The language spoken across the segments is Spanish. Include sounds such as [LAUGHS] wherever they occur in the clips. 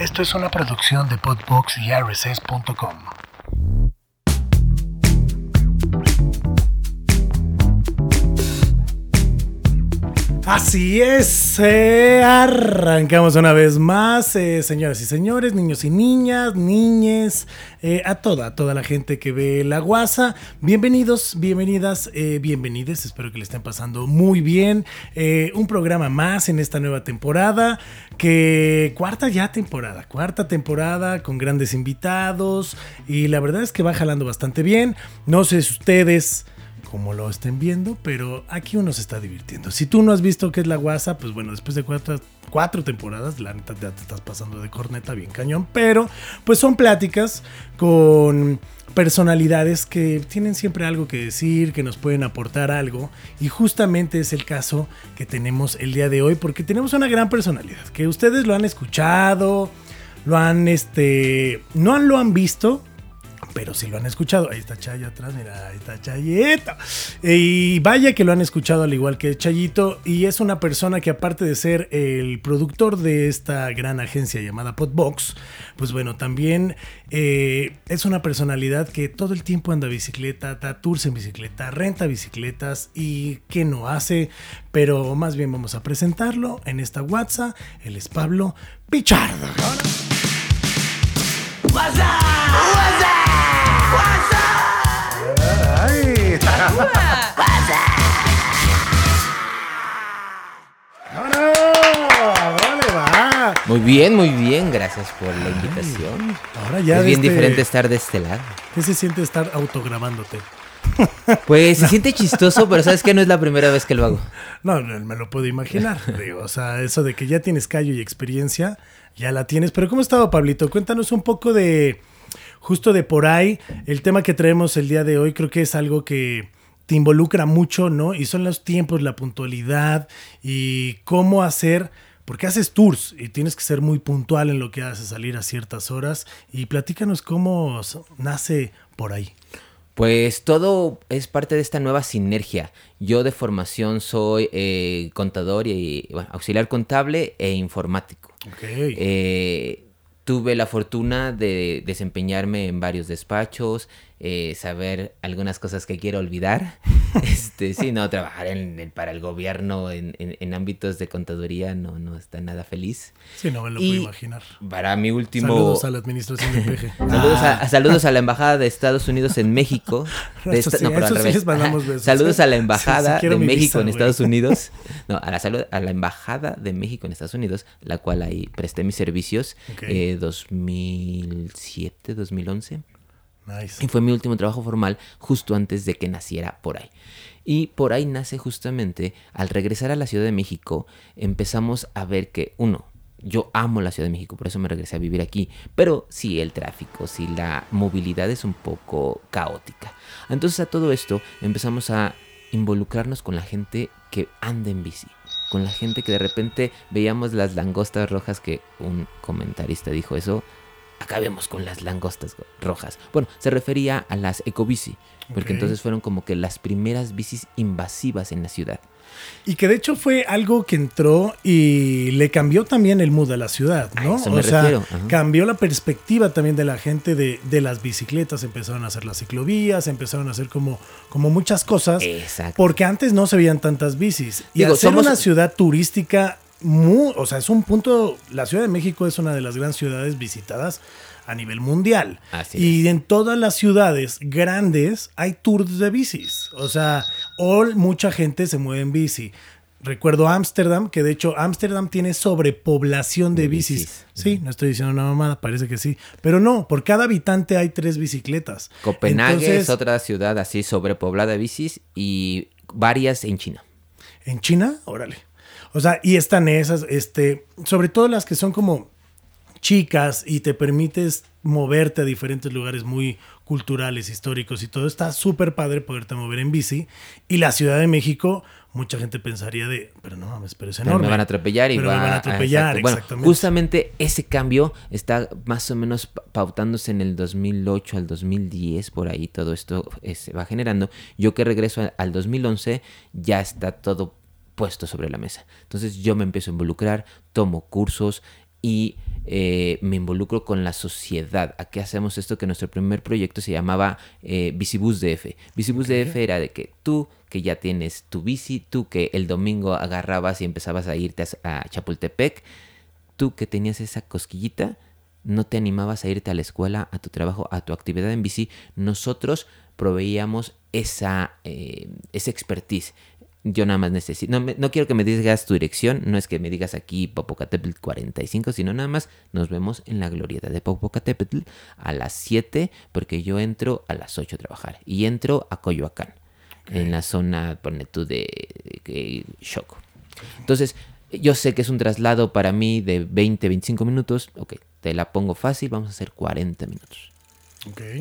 Esto es una producción de Podbox y RSS.com. Así es, eh, arrancamos una vez más, eh, señoras y señores, niños y niñas, niñes, eh, a toda, toda la gente que ve la guasa. Bienvenidos, bienvenidas, bienvenides, espero que le estén pasando muy bien. un programa más en esta nueva temporada, que cuarta ya temporada, cuarta temporada con grandes invitados y la verdad es que va jalando bastante bien. No sé si ustedes como lo estén viendo, pero aquí uno se está divirtiendo. Si tú no has visto qué es la guasa, pues bueno, después de cuatro, temporadas, la neta ya te estás pasando de corneta bien cañón, pero pues son pláticas con personalidades que tienen siempre algo que decir, que nos pueden aportar algo. Y justamente es el caso que tenemos el día de hoy, porque tenemos una gran personalidad, que ustedes lo han escuchado, lo han, este, no lo han visto, pero si lo han escuchado, ahí está Chayo atrás, mira, ahí está Chayito. Y vaya que lo han escuchado al igual que Chayito, y es una persona que aparte de ser el productor de esta gran agencia llamada Podbox, pues bueno, también eh, es una personalidad que todo el tiempo anda bicicleta, da tours en bicicleta, renta bicicletas y que no hace, pero más bien vamos a presentarlo en esta WhatsApp. Él es Pablo Pichardo. Muy bien, muy bien, gracias por la invitación. Ahora ya es bien este diferente estar de este lado. ¿Qué se siente estar autograbándote? Pues se [LAUGHS] siente chistoso, pero sabes que no es la primera vez que lo hago. No, me lo puedo imaginar. [LAUGHS] o sea, eso de que ya tienes callo y experiencia, ya la tienes. Pero ¿cómo ha estado, Pablito? Cuéntanos un poco de, justo de por ahí, el tema que traemos el día de hoy, creo que es algo que te involucra mucho, ¿no? Y son los tiempos, la puntualidad y cómo hacer, porque haces tours y tienes que ser muy puntual en lo que haces, salir a ciertas horas. Y platícanos cómo nace por ahí. Pues todo es parte de esta nueva sinergia. Yo de formación soy eh, contador y auxiliar contable e informático. Okay. Eh, tuve la fortuna de desempeñarme en varios despachos, eh, saber algunas cosas que quiero olvidar. [LAUGHS] Este, sí, no, trabajar en, para el gobierno en, en, ámbitos de contaduría no, no está nada feliz. Sí, no me lo puedo imaginar. Para mi último... Saludos a la administración de PG. [LAUGHS] Saludos, a, saludos a la Embajada de Estados Unidos en México. [LAUGHS] no, pero al revés. Saludos a la Embajada de México en Estados Unidos. No, a la, salud, a la Embajada de México en Estados Unidos, la cual ahí presté mis servicios eh, 2007, 2011. Y fue mi último trabajo formal justo antes de que naciera por ahí. Y por ahí nace justamente, al regresar a la Ciudad de México, empezamos a ver que, uno, yo amo la Ciudad de México, por eso me regresé a vivir aquí, pero sí el tráfico, sí la movilidad es un poco caótica. Entonces a todo esto empezamos a involucrarnos con la gente que anda en bici, con la gente que de repente veíamos las langostas rojas que un comentarista dijo eso, acabemos con las langostas rojas. Bueno, se refería a las ecobici, porque entonces fueron como que las primeras bicis invasivas en la ciudad. Y que de hecho fue algo que entró y le cambió también el mood a la ciudad, ¿no? o sea, cambió la perspectiva también de la gente de, de, las bicicletas, empezaron a hacer las ciclovías, empezaron a hacer como, como muchas cosas. Exacto. Porque antes no se veían tantas bicis. Y Digo, somos... una ciudad turística o sea, es un punto, la Ciudad de México es una de las grandes ciudades visitadas a nivel mundial. y en todas las ciudades grandes hay tours de bicis. O sea, mucha gente se mueve en bici. Recuerdo Ámsterdam, que de hecho Ámsterdam tiene sobrepoblación de, bicis. Sí, no estoy diciendo una mamada, parece que sí. Pero no, por cada habitante hay tres bicicletas. Copenhague es otra ciudad así sobrepoblada de bicis y varias en China. ¿En China? Órale. O sea, y están esas, este, sobre todo las que son como chicas y te permites moverte a diferentes lugares muy culturales, históricos y todo. Está súper padre poderte mover en bici. Y la Ciudad de México, mucha gente pensaría de, pero no mames, pero es enorme. me van a atropellar y pero me van a atropellar, exactamente. justamente ese cambio está más o menos pautándose en el 2008 al 2010, por ahí todo esto eh, se va generando. Yo que regreso al 2011, ya está todo puesto sobre la mesa. Entonces yo me empiezo a involucrar, tomo cursos y eh, me involucro con la sociedad. ¿A qué hacemos esto? Que nuestro primer proyecto se llamaba eh, Bicibus DF. Bicibus DF era de que tú que ya tienes tu bici, tú que el domingo agarrabas y empezabas a irte a, Chapultepec, tú que tenías esa cosquillita, no te animabas a irte a la escuela, a tu trabajo, a tu actividad en bici, nosotros proveíamos esa, eh, esa expertise yo nada más necesito, no, no, quiero que me digas tu dirección, no es que me digas aquí Popocatépetl 45, sino nada más nos vemos en la glorieta de Popocatépetl a las 7, porque yo entro a las 8 a trabajar y entro a Coyoacán, en la zona, pone tú, de, de Choco. Entonces, yo sé que es un traslado para mí de 20, 25 minutos, ok, te la pongo fácil, vamos a hacer 40 minutos.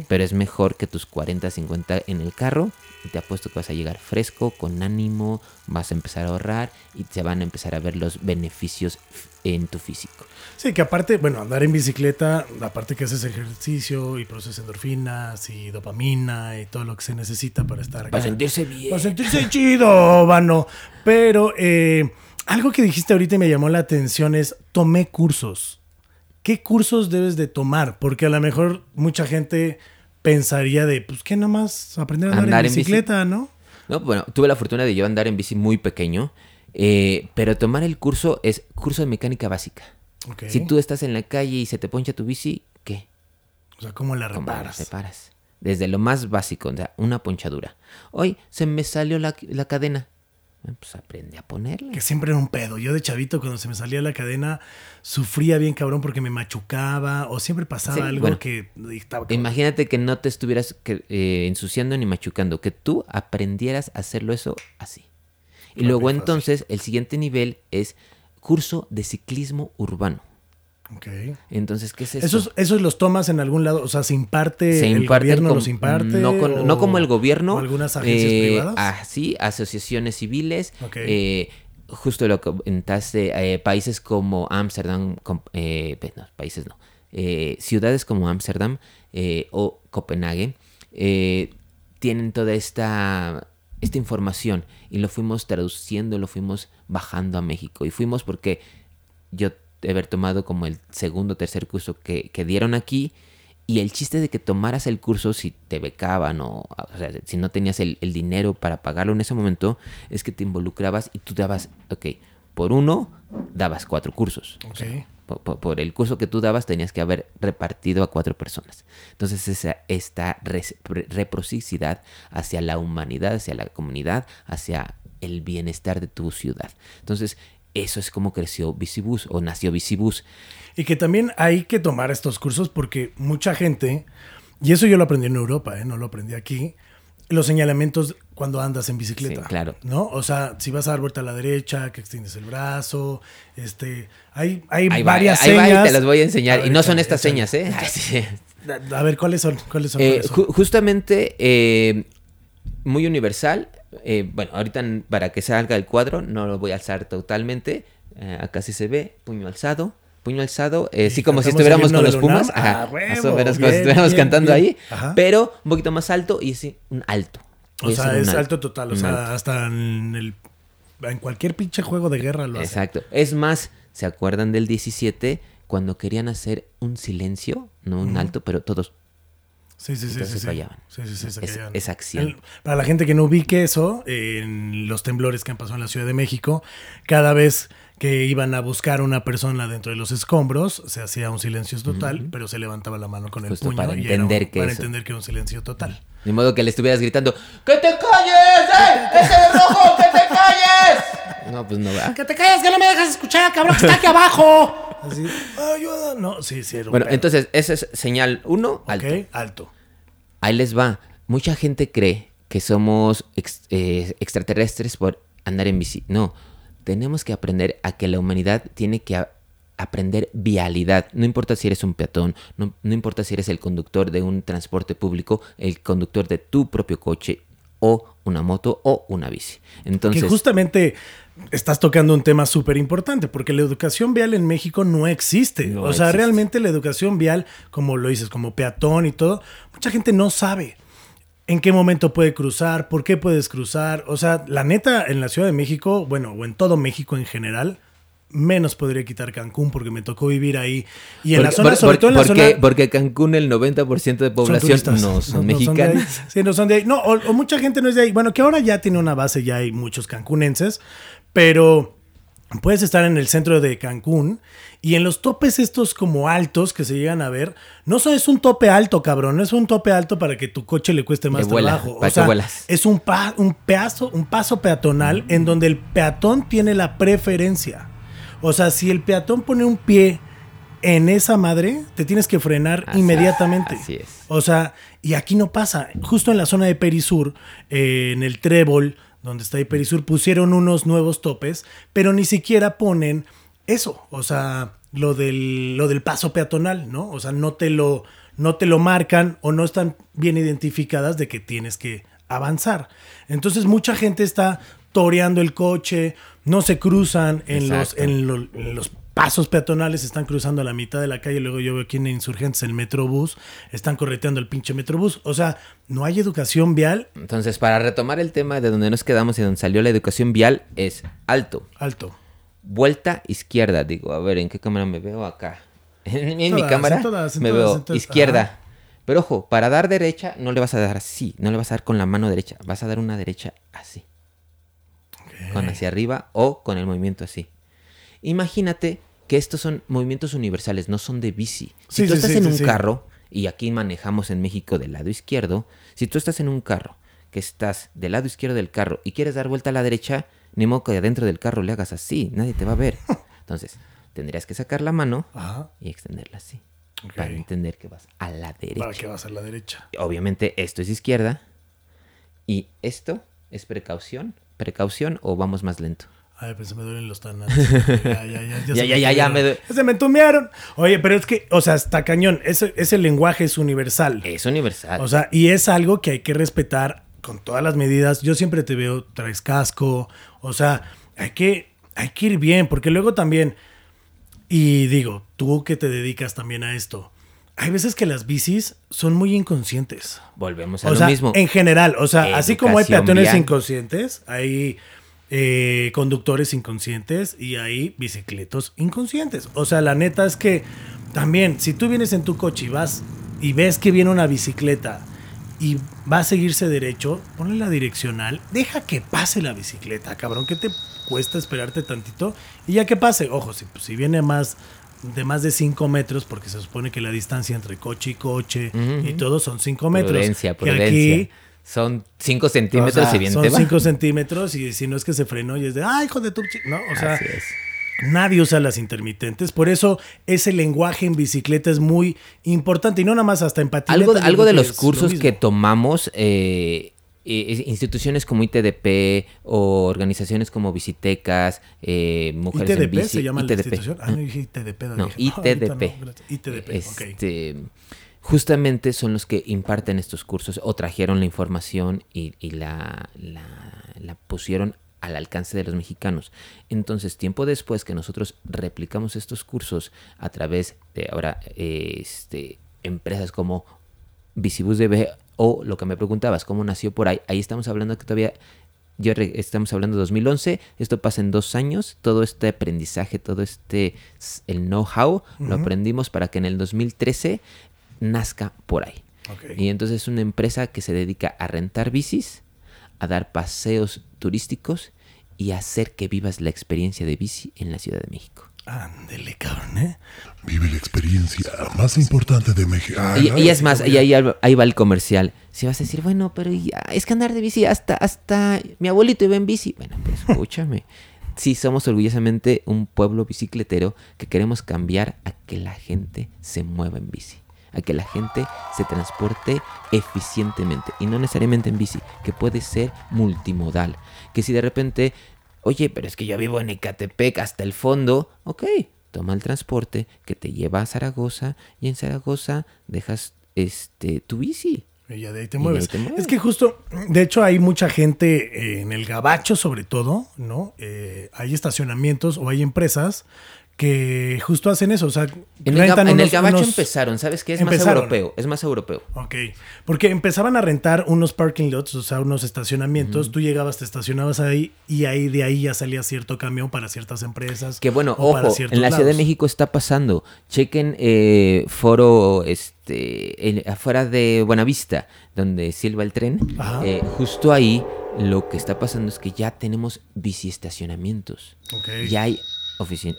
Pero es mejor que tus 40, 50 en el carro. Y te apuesto que vas a llegar fresco, con ánimo, vas a empezar a ahorrar y te van a empezar a ver los beneficios en tu físico. Sí, que aparte, bueno, andar en bicicleta, aparte que haces ejercicio y procesas endorfinas y dopamina y todo lo que se necesita para estar Para sentirse bien. Para sentirse chido, vano. Pero eh, algo que dijiste ahorita y me llamó la atención es, tomé cursos. ¿Qué cursos debes de tomar? Porque a lo mejor mucha gente pensaría de, pues que más aprender a andar, en bicicleta, ¿no? No, bueno, tuve la fortuna de yo andar en bici muy pequeño, eh, pero tomar el curso es curso de mecánica básica. Si tú estás en la calle y se te poncha tu bici, ¿qué? O sea, ¿cómo la reparas? ¿Cómo la reparas? Desde lo más básico, o sea, una ponchadura. Hoy se me salió la, la cadena. Pues aprende a ponerle. Que siempre era un pedo. Yo de chavito, cuando se me salía la cadena, sufría bien cabrón porque me machucaba o siempre pasaba algo que Imagínate que no te estuvieras eh, ensuciando ni machucando, que tú aprendieras a hacerlo eso así. Y luego entonces el siguiente nivel es curso de ciclismo urbano. Okay. Entonces, ¿qué es eso? ¿Esos, ¿Esos los tomas en algún lado? O sea, ¿se imparte, el gobierno los imparte? No, como el gobierno. algunas agencias eh, privadas? Ah, sí, asociaciones civiles. Eh, justo lo que comentaste, eh, países como Ámsterdam, pues países no, ciudades como Ámsterdam o Copenhague tienen toda esta, esta información y lo fuimos traduciendo, lo fuimos bajando a México y fuimos porque yo haber tomado como el segundo o tercer curso que, dieron aquí. Y el chiste de que tomaras el curso si te becaban o, o sea, si no tenías el, dinero para pagarlo en ese momento, es que te involucrabas y tú dabas, ok, por uno dabas cuatro cursos. por, el curso que tú dabas tenías que haber repartido a cuatro personas. Entonces esa, esta reciprocidad hacia la humanidad, hacia la comunidad, hacia el bienestar de tu ciudad. Entonces eso es como creció Bicibus o nació Bicibus. Y que también hay que tomar estos cursos porque mucha gente, y eso yo lo aprendí en Europa, ¿eh? no lo aprendí aquí, los señalamientos cuando andas en bicicleta. claro. ¿No? O sea, si vas a dar vuelta a la derecha, que extiendes el brazo, este, hay, hay varias señas. te las voy a enseñar. y no son estas señas, ¿eh? [LAUGHS] A ver, ¿cuáles son? ¿Cuáles son? Eh, justamente, eh, muy universal, eh, bueno, ahorita para que salga el cuadro no lo voy a alzar totalmente. Eh, acá sí se ve, puño alzado. Puño alzado, eh, sí, como si estuviéramos con los Pumas. Ajá, ah, más o menos como si estuviéramos cantando ahí. Pero un poquito más alto y sí, un alto. O sea, es alto, total. O sea, hasta en, el, en cualquier pinche juego de guerra lo Exacto. Es más, ¿se acuerdan del 17? Cuando querían hacer un silencio, no un alto, pero todos Sí, sí, sí. sí, fallaban. Sí, sí, sí, es, esa acción. para la gente que no ubique eso, en los temblores que han pasado en la Ciudad de México, cada vez que iban a buscar a una persona dentro de los escombros, se hacía un silencio total, pero se levantaba la mano con el puño para entender que para entender que era un silencio total. De modo que le estuvieras gritando, ¡Que te calles! ¡Eh! ¡Ese de rojo! ¡Que te calles! No, pues no va. ¡Que te calles! ¡Que no me dejas escuchar, cabrón! ¡Que está aquí abajo! Así, ayuda. No, sí, sí. bueno, entonces, esa es señal 1, alto. Ok, alto. Ahí les va. Mucha gente cree que somos eh, extraterrestres por andar en bici. No, tenemos que aprender a que la humanidad tiene que aprender vialidad. No importa si eres un peatón, no, no, importa si eres el conductor de un transporte público, el conductor de tu propio coche o una moto o una bici. Entonces, que justamente estás tocando un tema súper importante, porque la educación vial en México no existe. o sea, realmente la educación vial, como lo dices, como peatón y todo, mucha gente no sabe en qué momento puede cruzar, por qué puedes cruzar. O sea, la neta, en la Ciudad de México, bueno, o en todo México en general, menos podría quitar Cancún porque me tocó vivir ahí. Y en la zona, sobre todo en la zona... Porque Cancún el 90% de población no son mexicanos. sí, no son de ahí. No, o, mucha gente no es de ahí. Bueno, que ahora ya tiene una base, ya hay muchos cancunenses, pero puedes estar en el centro de Cancún y en los topes estos como altos que se llegan a ver, no son, es un tope alto, cabrón, no es un tope alto para que tu coche le cueste más trabajo. O sea, es un, un, pedazo, un paso peatonal en donde el peatón tiene la preferencia. O sea, si el peatón pone un pie en esa madre, te tienes que frenar inmediatamente. Así es. O sea, y aquí no pasa. Justo en la zona de Perisur, eh, en el Trébol, donde está Perisur, pusieron unos nuevos topes, pero ni siquiera ponen eso. O sea, lo del, lo del paso peatonal, ¿no? O sea, no te lo, no te lo marcan o no están bien identificadas de que tienes que avanzar. Entonces mucha gente está toreando el coche, no se cruzan en los, en, los pasos peatonales, están cruzando a la mitad de la calle, luego yo veo aquí en Insurgentes el Metrobús, están correteando el pinche Metrobús, o sea, no hay educación vial. Entonces, para retomar el tema de donde nos quedamos y donde salió la educación vial, es alto. Alto. Vuelta izquierda, digo, a ver, ¿en qué cámara me veo acá? [LAUGHS] En, mi cámara me veo izquierda. Pero ojo, para dar derecha no le vas a dar así, no le vas a dar con la mano derecha, vas a dar una derecha así con hacia arriba o con el movimiento así. Imagínate que estos son movimientos universales, no son de bici. Si tú estás en un carro, y aquí manejamos en México del lado izquierdo, si tú estás en un carro, que estás del lado izquierdo del carro y quieres dar vuelta a la derecha, ni modo que adentro del carro le hagas así, nadie te va a ver. [LAUGHS] Entonces, tendrías que sacar la mano y extenderla así. Para entender que vas a la derecha. Para que vas a la derecha. Obviamente esto es izquierda y esto es precaución precaución o vamos más lento? Ay, pues se me duelen los tanates. [LAUGHS] Ya, ya, ya. Ya, ya, ya, ya, me Se me entumearon. Oye, pero es que, o sea, está cañón. Ese, ese lenguaje es universal. Es universal. O sea, y es algo que hay que respetar con todas las medidas. Yo siempre te veo, traes casco. O sea, hay que, hay que ir bien, porque luego también, y digo, tú que te dedicas también a esto, hay veces que las bicis son muy inconscientes. Volvemos a lo mismo. En general, o sea, así como hay peatones inconscientes, hay eh, conductores inconscientes y hay bicicletos inconscientes. O sea, la neta es que también, si tú vienes en tu coche y vas y ves que viene una bicicleta y va a seguirse derecho, ponle la direccional, deja que pase la bicicleta, cabrón, que te cuesta esperarte tantito y ya que pase. Ojo, si, pues, si viene más de más de 5 metros, porque se supone que la distancia entre coche y coche y todo son 5 metros. Prudencia, prudencia. aquí son 5 centímetros y bien Son 5 centímetros y si no es que se frenó y es de, ay, hijo de tu... No, o sea, nadie usa las intermitentes. Por eso ese lenguaje en bicicleta es muy importante y no nada más hasta en Algo, algo de los cursos que tomamos... Eh, eh, instituciones como ITDP o organizaciones como Visitecas, eh, Mujeres ¿ITDP en Bici. se llama la institución? Ah, no dije ITDP. No, ITDP. ITDP, este, Justamente son los que imparten estos cursos o trajeron la información y, la, la, pusieron al alcance de los mexicanos. Entonces, tiempo después que nosotros replicamos estos cursos a través de ahora este, empresas como Bicibus DB o lo que me preguntabas, cómo nació por ahí, ahí estamos hablando que todavía, yo estamos hablando de 2011, esto pasa en dos años, todo este aprendizaje, todo este, el know-how, lo aprendimos para que en el 2013 nazca por ahí. Y entonces es una empresa que se dedica a rentar bicis, a dar paseos turísticos y a hacer que vivas la experiencia de bici en la Ciudad de México. Ándele, cabrón, ¿eh? Vive la experiencia más importante de México. y, es más, y ahí, ahí, va el comercial. Si vas a decir, bueno, pero es que andar de bici hasta, hasta mi abuelito iba en bici. Bueno, pues [LAUGHS] escúchame. sí, somos orgullosamente un pueblo bicicletero que queremos cambiar a que la gente se mueva en bici. A que la gente se transporte eficientemente. Y no necesariamente en bici, que puede ser multimodal. Que si de repente Oye, pero es que yo vivo en Ecatepec hasta el fondo. Ok, toma el transporte que te lleva a Zaragoza y en Zaragoza dejas este tu bici. Y ya de ahí te, mueves. Es que justo, de hecho, hay mucha gente eh, en el gabacho, sobre todo, ¿no? Eh, hay estacionamientos o hay empresas que justo hacen eso. O sea, en el, en el gabacho empezaron, ¿sabes qué? Es más europeo, es más europeo. Ok, porque empezaban a rentar unos parking lots, o sea, unos estacionamientos. Tú llegabas, te estacionabas ahí y ahí de ahí ya salía cierto camión para ciertas empresas. Que bueno, ojo, en la Ciudad de México está pasando. Chequen eh, foro este afuera de Buenavista, donde silba el tren. Eh, justo ahí lo que está pasando es que ya tenemos biciestacionamientos. Okay. Ya hay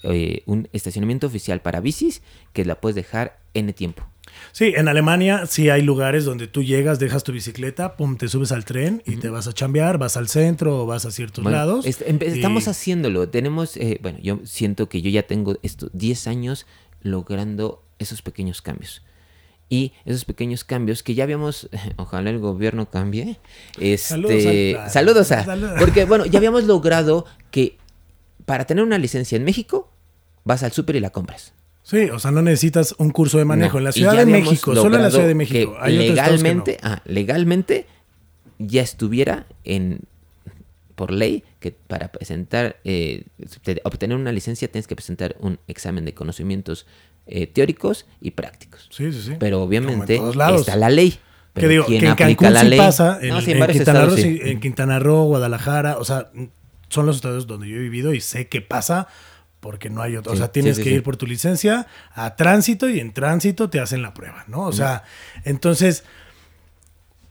eh, un estacionamiento oficial para bicis que la puedes dejar N tiempo. Sí, en Alemania sí hay lugares donde tú llegas, dejas tu bicicleta, pum, te subes al tren y te vas a chambear, vas al centro o vas a ciertos lados. Estamos haciéndolo. Tenemos, eh, bueno, yo siento que yo ya tengo esto 10 años logrando esos pequeños cambios. Y esos pequeños cambios que ya habíamos, [LAUGHS] ojalá el gobierno cambie. Este, saludos, a, saludos a, porque bueno, ya habíamos logrado que para tener una licencia en México, vas al súper y la compras. Sí, o sea, no necesitas un curso de manejo. en la Ciudad de México, solo en la Ciudad de México. legalmente, ah, legalmente ya estuviera en por ley que para presentar, eh, obtener una licencia tienes que presentar un examen de conocimientos eh, teóricos y prácticos. Sí, sí, sí. Pero obviamente está la ley. Pero digo, que en Cancún sí pasa, en, Quintana Roo, en Quintana Roo, Guadalajara, o sea, son los estados donde yo he vivido y sé qué pasa porque no hay otro. o sea, tienes que ir por tu licencia a tránsito y en tránsito te hacen la prueba, ¿no? O sea, entonces,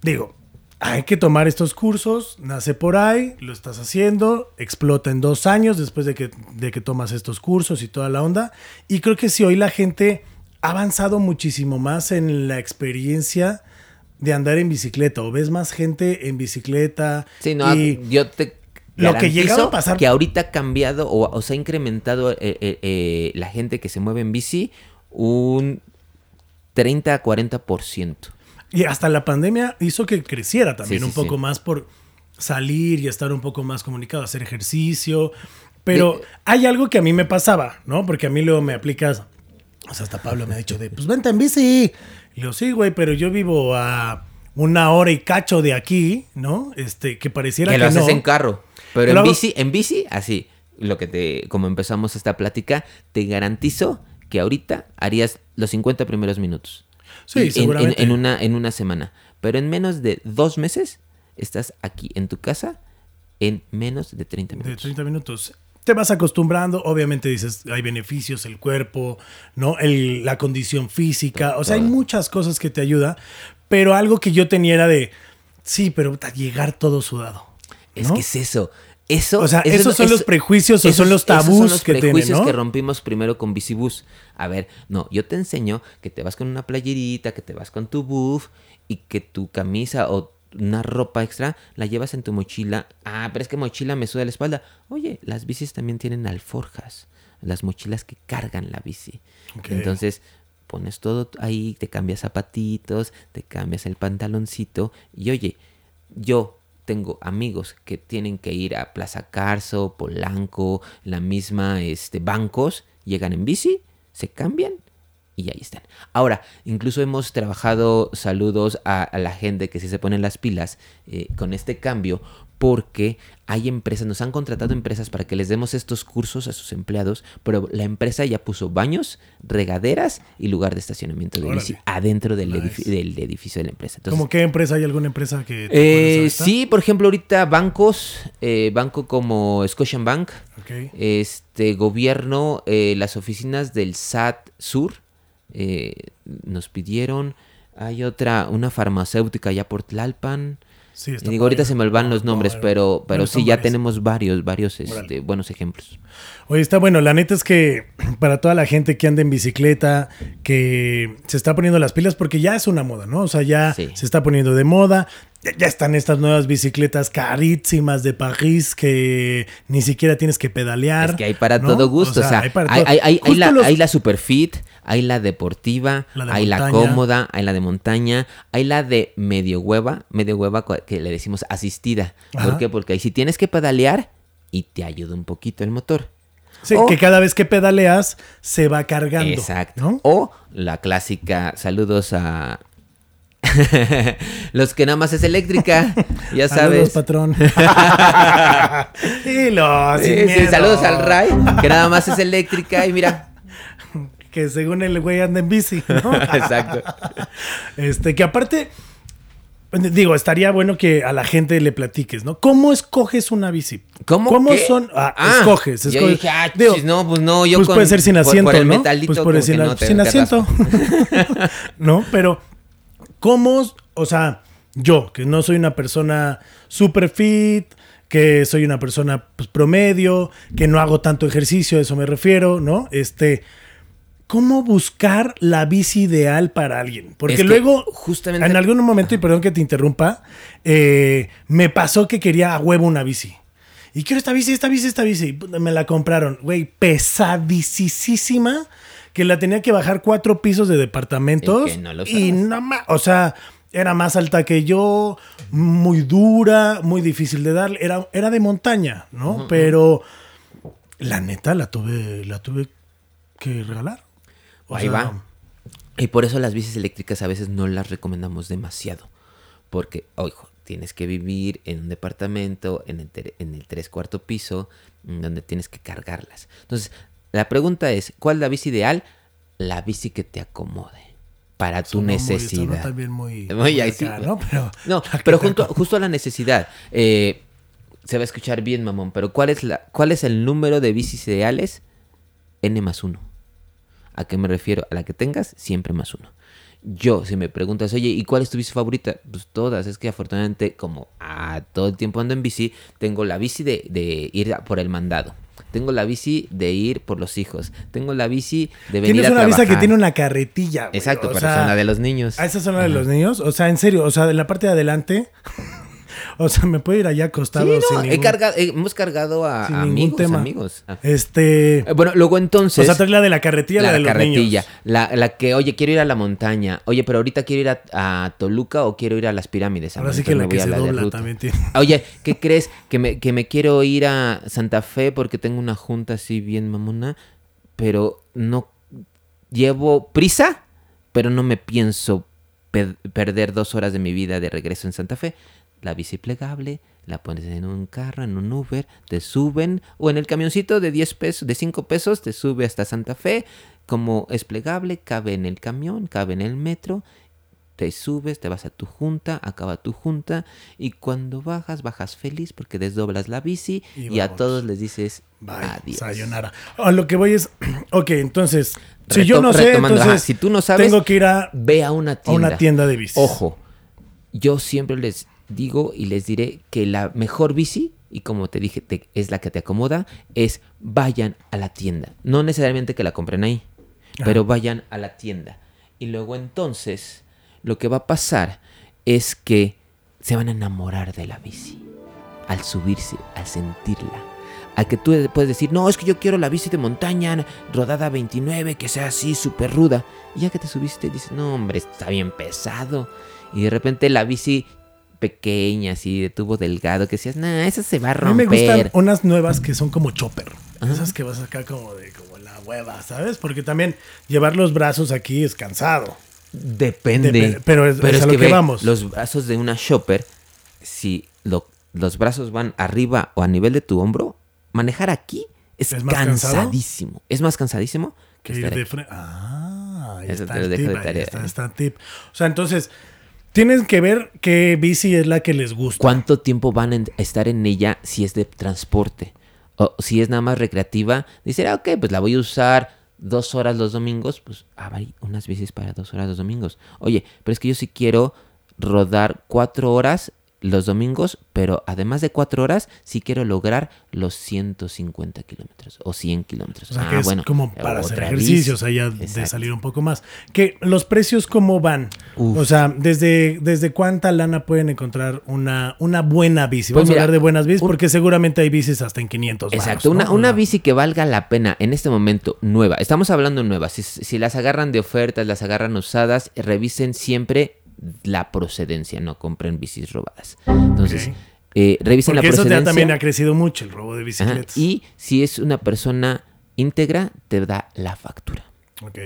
digo, hay que tomar estos cursos, nace por ahí, lo estás haciendo, explota en dos años después de que, de que tomas estos cursos y toda la onda. Y creo que si hoy la gente ha avanzado muchísimo más en la experiencia de andar en bicicleta o ves más gente en bicicleta. Sí, no, yo te lo que llega a pasar. Que ahorita ha cambiado o, se ha incrementado eh, eh, eh, la gente que se mueve en bici un 30 a 40%. Y hasta la pandemia hizo que creciera también un poco más por salir y estar un poco más comunicado, hacer ejercicio. Pero hay algo que a mí me pasaba, ¿no? Porque a mí luego me aplicas. O sea, hasta Pablo me ha dicho de, pues vente en bici. Y yo, sí, güey, pero yo vivo a una hora y cacho de aquí, ¿no? Este, que pareciera que, que lo haces en carro. Pero en bici, en bici, así, lo que te, como empezamos esta plática, te garantizo que ahorita harías los 50 primeros minutos. Sí, seguramente. En, una, en una semana. Pero en menos de dos meses estás aquí en tu casa en menos de 30 minutos. De 30 minutos. Te vas acostumbrando, obviamente dices, hay beneficios, el cuerpo, ¿no? El, la condición física, o sea, hay muchas cosas que te ayuda, pero algo que yo tenía era de, sí, pero llegar todo sudado. Es que es eso. Eso, o sea, esos son los prejuicios o son los tabús son los que prejuicios que rompimos primero con Bicibus. A ver, no, yo te enseño que te vas con una playerita, que te vas con tu buff y que tu camisa o una ropa extra la llevas en tu mochila. Ah, pero es que mochila me suda la espalda. Oye, las bicis también tienen alforjas, las mochilas que cargan la bici. Entonces, pones todo ahí, te cambias zapatitos, te cambias el pantaloncito y oye, yo tengo amigos que tienen que ir a Plaza Carso, Polanco, la misma este, bancos, llegan en bici, se cambian y ahí están. Ahora, incluso hemos trabajado saludos a, la gente que sí se ponen las pilas eh, con este cambio, porque hay empresas, nos han contratado empresas para que les demos estos cursos a sus empleados, pero la empresa ya puso baños, regaderas y lugar de estacionamiento de bici adentro del, edificio de la empresa. ¿Cómo qué empresa? ¿Hay alguna empresa que... Eh, sí, por ejemplo, ahorita bancos, eh, banco como Scotiabank, okay. este gobierno, eh, las oficinas del SAT Sur nos pidieron, hay otra, una farmacéutica allá por Tlalpan, Sí, y digo, ahorita se me van los nombres, pero, pero sí, ya tenemos varios, varios este, buenos ejemplos. Oye, está bueno, la neta es que [CLEARS THROAT] para toda la gente que anda en bicicleta, que se está poniendo las pilas, porque ya es una moda, ¿no? O sea, ya se está poniendo de moda. Ya están estas nuevas bicicletas carísimas de París que ni siquiera tienes que pedalear. Es que hay para todo gusto. O sea, hay, hay, la, hay la Superfit, hay la deportiva, hay la cómoda, hay la de montaña, hay la de medio hueva, medio hueva que le decimos asistida. ¿Por qué? Porque ahí si tienes que pedalear y te ayuda un poquito el motor. Sí, que cada vez que pedaleas se va cargando. Exacto. O la clásica, saludos a [LAUGHS] los que nada más es eléctrica, ya sabes. Saludos, patrón. [LAUGHS] saludos al Ray, que nada más es eléctrica y mira. [LAUGHS] Que según el güey anda en bici, ¿no? Exacto. Este, que aparte, Digo, estaría bueno que a la gente le platiques, ¿no? ¿Cómo escoges una bici? ¿Cómo? ¿Cómo son? Ah, ah, escoges, escoges. Dije, ah, no, pues no, yo pues puede ser sin asiento, por, el ¿no? Pues por sin, sin asiento. ¿No? Pero, ¿cómo? O sea, yo, que no soy una persona super fit, que soy una persona pues, promedio, que no hago tanto ejercicio, a eso me refiero, ¿no? Este cómo buscar la bici ideal para alguien. Porque luego, justamente... en algún momento, y perdón que te interrumpa, eh, me pasó que quería a huevo una bici. Y quiero esta bici, esta bici, esta bici. Me la compraron, güey, pesadísima, que la tenía que bajar cuatro pisos de departamentos. y nada más, o sea, era más alta que yo, muy dura, muy difícil de darle. Era, era de montaña, ¿no? Pero la neta la tuve, la tuve que regalar. Ahí va. Y por eso las bicis eléctricas a veces no las recomendamos demasiado. Porque, ojo, tienes que vivir en un departamento, en el, en el tres cuarto piso, donde tienes que cargarlas. Entonces, la pregunta es, ¿cuál es la bici ideal? La bici que te acomode para tu necesidad. también muy, [LAUGHS] ¿no? Pero, [LAUGHS] no, [LAUGHS] pero justo a la necesidad. Eh, se va a escuchar bien, mamón, pero ¿cuál es, la, ¿cuál es el número de bicis ideales? N más uno. ¿A qué me refiero? A la que tengas, siempre más uno. Yo, si me preguntas, oye, ¿y cuál es tu bici favorita? Pues todas. Es que afortunadamente, como a todo el tiempo ando en bici, tengo la bici de, ir por el mandado. Tengo la bici de ir por los hijos. Tengo la bici de venir Tienes una bici que tiene una carretilla. Exacto, pero es una de los niños. ¿A esa zona de los niños? O sea, en serio, o sea, de la parte de adelante [LAUGHS] o sea, me puedo ir allá acostado. Sí, no, he cargado, hemos cargado a, amigos, tema. amigos. Ah. Este. Eh, bueno, luego entonces. O sea, la de la carretilla, la, de, la carretilla. La, la, que, oye, quiero ir a la montaña. Oye, pero ahorita quiero ir a, Toluca o quiero ir a las pirámides. Ahora sí que la que se dobla también tiene. [LAUGHS] Oye, ¿qué crees? Que me, que me quiero ir a Santa Fe porque tengo una junta así bien mamona, pero no llevo prisa, pero no me pienso perder dos horas de mi vida de regreso en Santa Fe la bici plegable, la pones en un carro, en un Uber, te suben, o en el camioncito de 10 pesos, de 5 pesos, te sube hasta Santa Fe, como es plegable, cabe en el camión, cabe en el metro, te subes, te vas a tu junta, acaba tu junta, y cuando bajas, bajas feliz porque desdoblas la bici y, a todos les dices adiós. Sayonara. A lo que voy es, [CLEARS THROAT] ok, entonces, si yo no sé, entonces, si tú no sabes, tengo que ir a, ve a una tienda. A una tienda de bici. Ojo, yo siempre les digo y les diré que la mejor bici, y como te dije, es la que te acomoda, es vayan a la tienda. No necesariamente que la compren ahí, pero vayan a la tienda. Y luego entonces, lo que va a pasar es que se van a enamorar de la bici. Al subirse, al sentirla. Al que tú puedes decir, no, es que yo quiero la bici de montaña, rodada 29, que sea así, súper ruda. Y ya que te subiste, dices, no, hombre, está bien pesado. Y de repente la bici pequeña, así de tubo delgado, que decías, nah, esa se va a romper. A mí me gustan unas nuevas que son como chopper. Esas que vas acá como de como la hueva, ¿sabes? Porque también llevar los brazos aquí es cansado. Depende. pero es, a lo que, vamos. Los brazos de una chopper, si los brazos van arriba o a nivel de tu hombro, manejar aquí es, cansadísimo. Es más cansadísimo que, estar de Ah, Eso te lo dejo de tarea. está tip. O sea, entonces tienen que ver qué bici es la que les gusta. ¿Cuánto tiempo van a estar en ella si es de transporte? O si es nada más recreativa, dice, ah, ok, pues la voy a usar dos horas los domingos, pues ah, hay unas bicis para dos horas los domingos. Oye, pero es que yo sí quiero rodar cuatro horas los domingos, pero además de cuatro horas, sí quiero lograr los 150 kilómetros o 100 kilómetros. O sea, ah, es bueno, como para hacer ejercicios, allá de salir un poco más. Que los precios, ¿cómo van? O sea, ¿desde, ¿desde cuánta lana pueden encontrar una, una buena bici? Pues Vamos a hablar de buenas bicis porque seguramente hay bicis hasta en 500 Exacto, una, una, bici que valga la pena en este momento nueva. Estamos hablando nueva. Si, si las agarran de ofertas, las agarran usadas, revisen siempre la procedencia, no compren bicis robadas. Entonces, eh, revisen la procedencia. Eso también ha crecido mucho el robo de bicicletas. y si es una persona íntegra, te da la factura. Ok.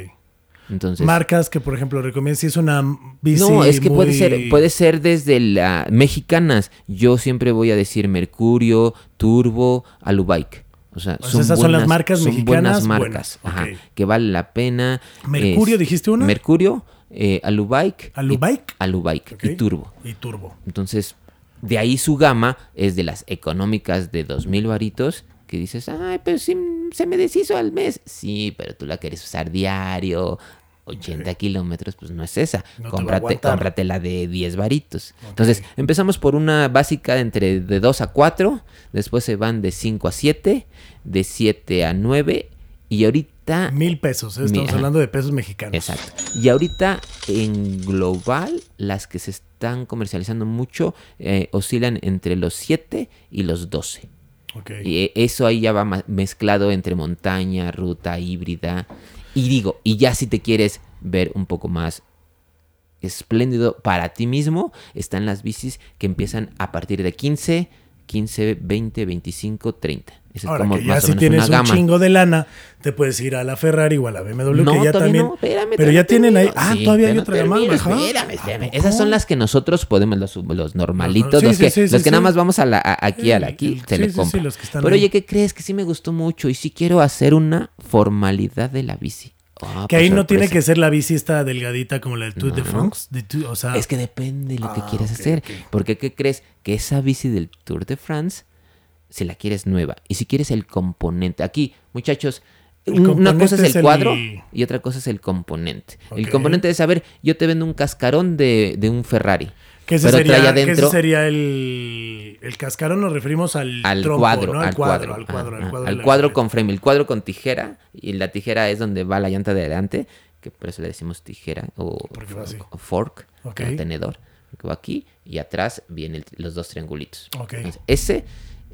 Entonces, marcas que por ejemplo recomiendas si es una bici No, es que puede ser puede ser desde las mexicanas. Yo siempre voy a decir Mercurio, Turbo, Alubike. O sea, son esas son las marcas mexicanas. Buenas marcas, ajá, que vale la pena. Mercurio, dijiste una. Mercurio, eh, Alubike. Alubike. Alubike y Turbo. Y Turbo. Entonces, de ahí su gama es de las económicas de 2000 varitos que dices, ay, pero si se me deshizo al mes. Sí, pero tú la quieres usar diario, 80 kilómetros, pues no es esa. cómprate, la de 10 varitos. Entonces, empezamos por una básica entre de 2 a 4, después se van de 5 a 7, de 7 a 9 y ahorita... Mil pesos, ¿eh? estamos hablando de pesos mexicanos. Exacto. Y ahorita en global, las que se están comercializando mucho eh, oscilan entre los 7 y los 12. Y eh, eso ahí ya va mezclado entre montaña, ruta, híbrida. Y digo, y ya si te quieres ver un poco más espléndido para ti mismo, están las bicis que empiezan a partir de 15, 15, 20, 25, 30. Ese Ahora, es como que ya si tienes un chingo de lana, te puedes ir a la Ferrari o a la BMW, que ya también. No, espérame, pero ya tienen ahí. Ah, todavía hay otra gama Espérame, espérame. Esas son las que nosotros podemos, los, los normalitos, los, que, los que nada más vamos a la, aquí, a la aquí, se le compra. pero oye, ¿qué crees? Que sí me gustó mucho y sí quiero hacer una formalidad de la bici. Ah, que ahí pues no tiene que ser la bici esta delgadita como la del Tour de France. es que depende de lo que ah, quieras hacer. Porque ¿qué crees? Que esa bici del Tour de France si la quieres nueva y si quieres el componente. Aquí, muchachos, una cosa es el cuadro y otra cosa es el componente. El componente es saber, yo te vendo un cascarón de, un Ferrari. Que ese, sería, ese sería el, el, cascarón, nos referimos al, al cuadro, al, cuadro, al cuadro, al cuadro, al cuadro con frame, el cuadro con tijera y la tijera es donde va la llanta de adelante, que por eso le decimos tijera o, fork, o tenedor, que va aquí y atrás vienen los dos triangulitos. ese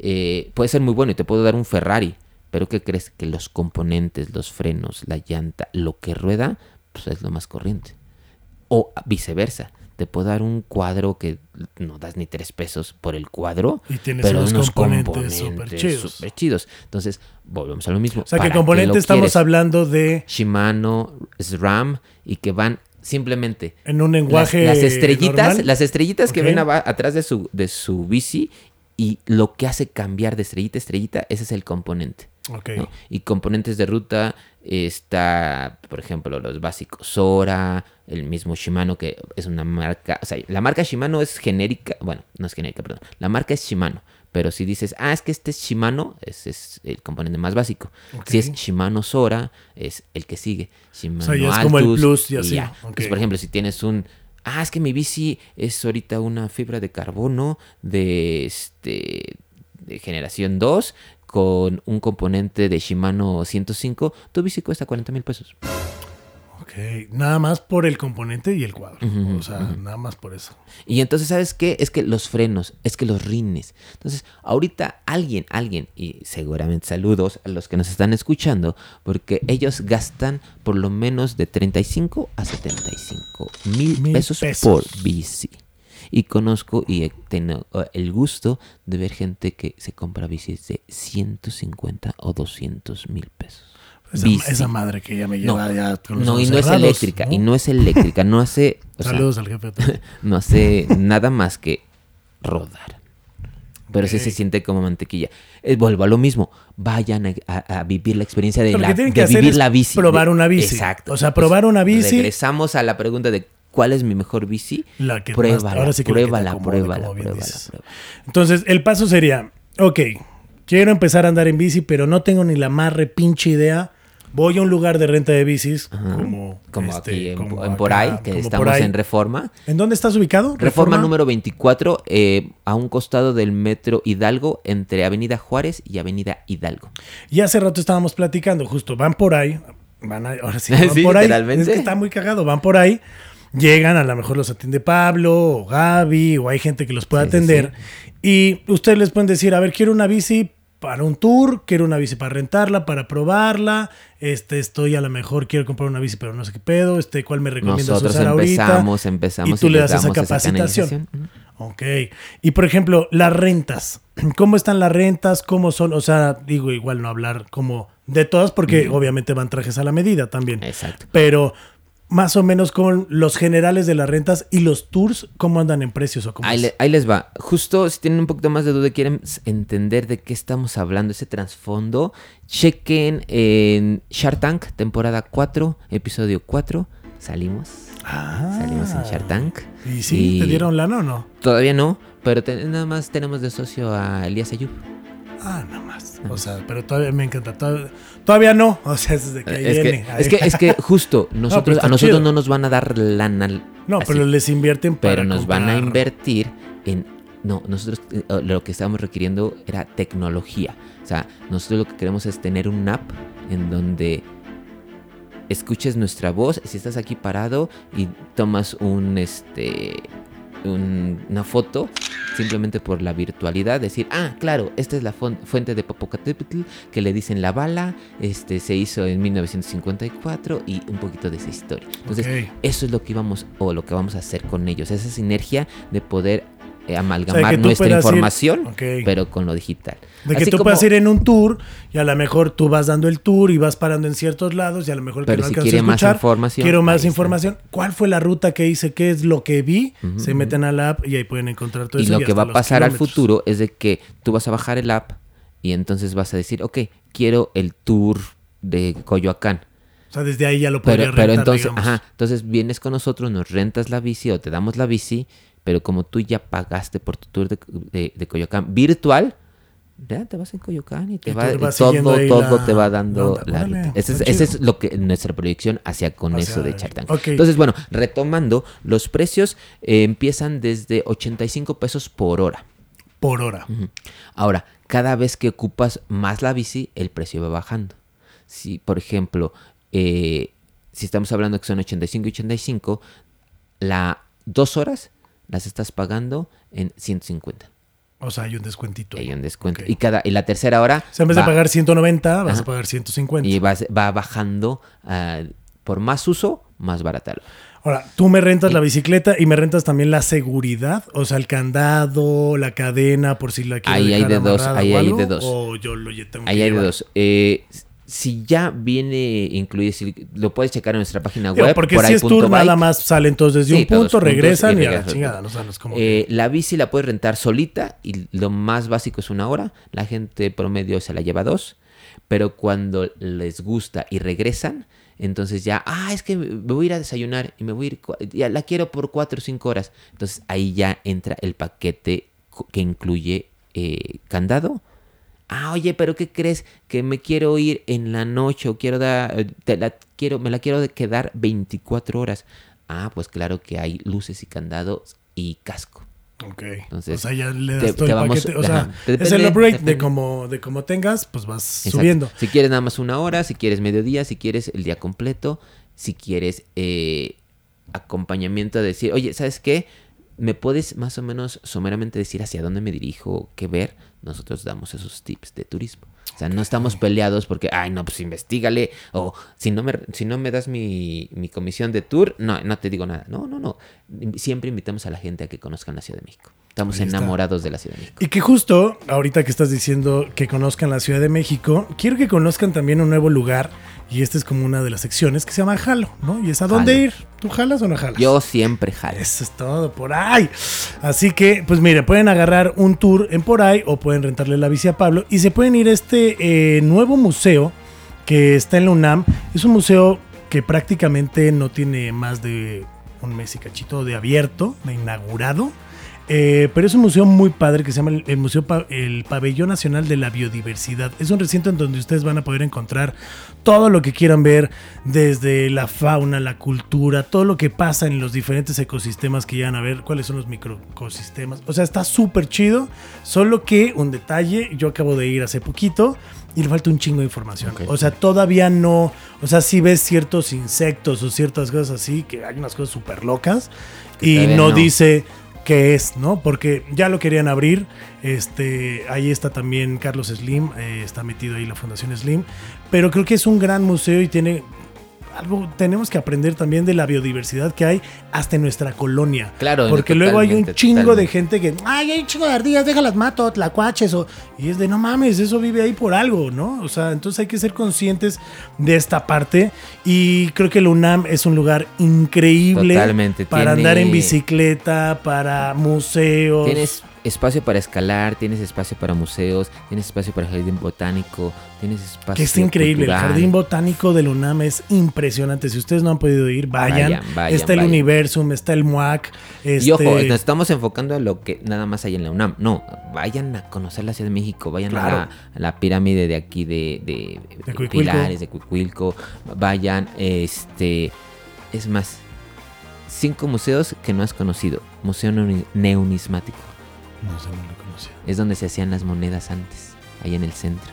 eh, puede ser muy bueno y te puedo dar un Ferrari, pero ¿qué crees? Que los componentes, los frenos, la llanta, lo que rueda, pues es lo más corriente. O viceversa. Te puedo dar un cuadro que no das ni tres pesos por el cuadro, y tienes pero unos componentes, súper chidos. Entonces, volvemos a lo mismo. O sea, que componentes estamos hablando de Shimano, SRAM y que van simplemente en un lenguaje las, estrellitas, las estrellitas que ven atrás de su de su bici y lo que hace cambiar de estrellita a estrellita, ese es el componente. Y componentes de ruta está, por ejemplo, los básicos Sora, el mismo Shimano, que es una marca, o sea, la marca Shimano es genérica, bueno, no es genérica, perdón, la marca es Shimano, pero si dices, ah, es que este es Shimano, ese es el componente más básico. Si es Shimano Sora, es el que sigue. Shimano o sea, ya es como el plus y así. por ejemplo, si tienes un ah, es que mi bici es ahorita una fibra de carbono de, este, de generación 2 con un componente de Shimano 105, tu bici cuesta 40 mil pesos. Ok, nada más por el componente y el cuadro. o sea, nada más por eso. Y entonces, ¿sabes qué? Es que los frenos, es que los rines. Entonces, ahorita alguien, alguien, y seguramente saludos a los que nos están escuchando, porque ellos gastan por lo menos de 35 a 75 mil pesos, por bici. Y conozco y tengo el gusto de ver gente que se compra bicis de 150 o 200 mil pesos. Esa, madre que ya me lleva no, ya con los No, y no es eléctrica, y no es eléctrica, no hace... [LAUGHS] Saludos al jefe. [LAUGHS] No hace nada más que rodar. Pero sí se siente como mantequilla. Eh, vuelvo a lo mismo. Vayan a, vivir la experiencia de, la, de vivir la bici. Probar una bici. Exacto. O sea, probar una bici. Regresamos a la pregunta de cuál es mi mejor bici. La que pruébala, ahora sí que pruébala, pruébala, pruébala, Entonces, el paso sería, ok, quiero empezar a andar en bici, pero no tengo ni la más repinche idea voy a un lugar de renta de bicis, como, como este, aquí en, por ahí, que estamos en Reforma. ¿En dónde estás ubicado? Reforma, número 24, eh, a un costado del metro Hidalgo, entre Avenida Juárez y Avenida Hidalgo. Y hace rato estábamos platicando, justo, van por ahí, van ahora sí, [LAUGHS] van por ahí. Es que está muy cagado, van por ahí. Llegan, a lo mejor los atiende Pablo o Gaby, o hay gente que los puede atender. Y ustedes les pueden decir, a ver, quiero una bici para un tour, quiero una bici para rentarla, para probarla, este, estoy a lo mejor quiero comprar una bici, pero no sé qué pedo, este, ¿cuál me recomiendas Nosotros usar empezamos, empezamos, y tú le das esa capacitación. ok. Y por ejemplo, las rentas. [CLEARS THROAT] ¿Cómo están las rentas? ¿Cómo son? O sea, digo, igual no hablar como de todas, porque obviamente van trajes a la medida también. Exacto. Pero más o menos con los generales de las rentas y los tours, ¿cómo andan en precios o cómo ahí, ahí, les va. Justo si tienen un poquito más de duda y quieren entender de qué estamos hablando, ese trasfondo, chequen en Shark Tank, temporada 4, episodio 4. Salimos. Ah, salimos en Shark Tank. ¿Y sí? ¿Te dieron lana o no? Todavía no, pero nada más tenemos de socio a Elías Ayub. Ah, nada más. O sea, pero todavía me encanta. Todavía, no. [LAUGHS] O sea, es que viene. es, que, es que [LAUGHS] justo nosotros, a nosotros no nos van a dar lana. No, pero les invierten para Pero nos van a invertir en. No, nosotros eh, lo que estábamos requiriendo era tecnología. O sea, nosotros lo que queremos es tener un app en donde escuches nuestra voz. Si estás aquí parado y tomas un este una foto simplemente por la virtualidad, decir, ah, claro, esta es la fuente de Popocatépetl que le dicen la bala, este se hizo en 1954 y un poquito de esa historia. Entonces, eso es lo que íbamos o lo que vamos a hacer con ellos, esa sinergia de poder eh, amalgamar nuestra información, pero con lo digital. De que tú puedas ir en un tour y a lo mejor tú vas dando el tour y vas parando en ciertos lados y a lo mejor pero que no si quiere más información, quiero más información. ¿Cuál fue la ruta que hice? ¿Qué es lo que vi? Se meten a la app y ahí pueden encontrar todo y eso. Lo y lo que va a pasar al futuro es de que tú vas a bajar el app y entonces vas a decir, ok, quiero el tour de Coyoacán. O sea, desde ahí ya lo puedes Pero, entonces, ajá, entonces vienes con nosotros, nos rentas la bici o te damos la bici pero como tú ya pagaste por tu tour de, de, Coyoacán virtual, ya te vas en Coyoacán y te va, todo, todo te va dando la ruta. Ese es, lo que nuestra proyección hacia con eso de Chartán. Entonces, bueno, retomando, los precios eh, empiezan desde 85 pesos por hora. Por hora. Ahora, cada vez que ocupas más la bici, el precio va bajando. Si, por ejemplo, eh, si estamos hablando que son 85 y 85, la dos horas las estás pagando en 150. O sea, hay un descuentito. Hay un descuento. Y, cada, y la tercera hora. O sea, en vez de pagar 190, vas a pagar 150. Y va bajando uh, por más uso, más barata. Ahora, tú me rentas la bicicleta y me rentas también la seguridad, o sea, el candado, la cadena, por si la quiero Ahí hay de dos, ahí hay de dos. O yo lo tengo Ahí hay de dos. Eh, si ya viene incluido, si lo puedes checar en nuestra página web. porque si es tour, nada más salen todos desde un punto, regresan y, a la chingada. No eh, La bici la puedes rentar solita y lo más básico es una hora. La gente promedio se la lleva dos. Pero cuando les gusta y regresan, entonces ya, ah, es que me voy a ir a desayunar y me voy a ir, ya la quiero por cuatro o cinco horas. Entonces ahí ya entra el paquete que incluye eh, candado ah, oye, pero ¿qué crees? Que me quiero ir en la noche o quiero dar, te la quiero, me la quiero quedar 24 horas. Ah, pues claro que hay luces y candados y casco. Ok. Entonces, o sea, ya le das todo el paquete. O sea, es el upgrade de como, de como tengas, pues vas subiendo. Si quieres nada más una hora, si quieres mediodía, si quieres el día completo, si quieres eh, acompañamiento de decir, oye, ¿sabes qué? ¿Me puedes más o menos someramente decir hacia dónde me dirijo, qué ver? Nosotros damos esos tips de turismo. O sea, no estamos peleados porque, ay, no, pues investigale. O si no me, si no me das mi, mi comisión de tour, no, no te digo nada. No, no, no. Siempre invitamos a la gente a que conozcan la Ciudad de México. Estamos enamorados de la Ciudad de México. Y que justo, ahorita que estás diciendo que conozcan la Ciudad de México, quiero que conozcan también un nuevo lugar y esta es como una de las secciones que se llama Jalo, ¿no? Y es a dónde ir. ¿Tú jalas o no jalas? Yo siempre jalo. Eso es todo, por ahí. Así que, pues mire, pueden agarrar un tour en por ahí o pueden rentarle la bici a Pablo y se pueden ir a este eh, nuevo museo que está en la UNAM. Es un museo que prácticamente no tiene más de un mes y cachito de abierto, de inaugurado. Eh, pero es un museo muy padre que se llama el, Museo el Pabellón Nacional de la Biodiversidad. Es un recinto en donde ustedes van a poder encontrar todo lo que quieran ver, desde la fauna, la cultura, todo lo que pasa en los diferentes ecosistemas que llegan a ver, cuáles son los microecosistemas. O sea, está súper chido. Solo que un detalle, yo acabo de ir hace poquito y le falta un chingo de información. O sea, todavía no. O sea, si ves ciertos insectos o ciertas cosas así, que hay unas cosas súper locas. Y no, dice es, ¿no? Porque ya lo querían abrir. Este, ahí está también Carlos Slim, eh, está metido ahí la Fundación Slim. Pero creo que es un gran museo y tiene algo tenemos que aprender también de la biodiversidad que hay hasta en nuestra colonia. Claro, porque luego hay un chingo de gente que, ay, hay un chingo de ardillas, déjalas mato, tlacuaches, o, y es de no mames, eso vive ahí por algo, ¿no? O sea, entonces hay que ser conscientes de esta parte y creo que el UNAM es un lugar increíble para andar en bicicleta, para museos. Tienes espacio para escalar, tienes espacio para museos, tienes espacio para jardín botánico, tienes espacio. Que es increíble, el jardín botánico del UNAM es impresionante. Si ustedes no han podido ir, vayan. está el Universum, está el MUAC. Y ojo, este nos estamos enfocando a lo que nada más hay en la UNAM. No, vayan a conocer la Ciudad de México, vayan a, la, pirámide de aquí de, de, de Pilares, de Cuicuilco, vayan, este, es más, cinco museos que no has conocido. Museo Neunismático. No sé, no lo conocía. Es donde se hacían las monedas antes, ahí en el centro.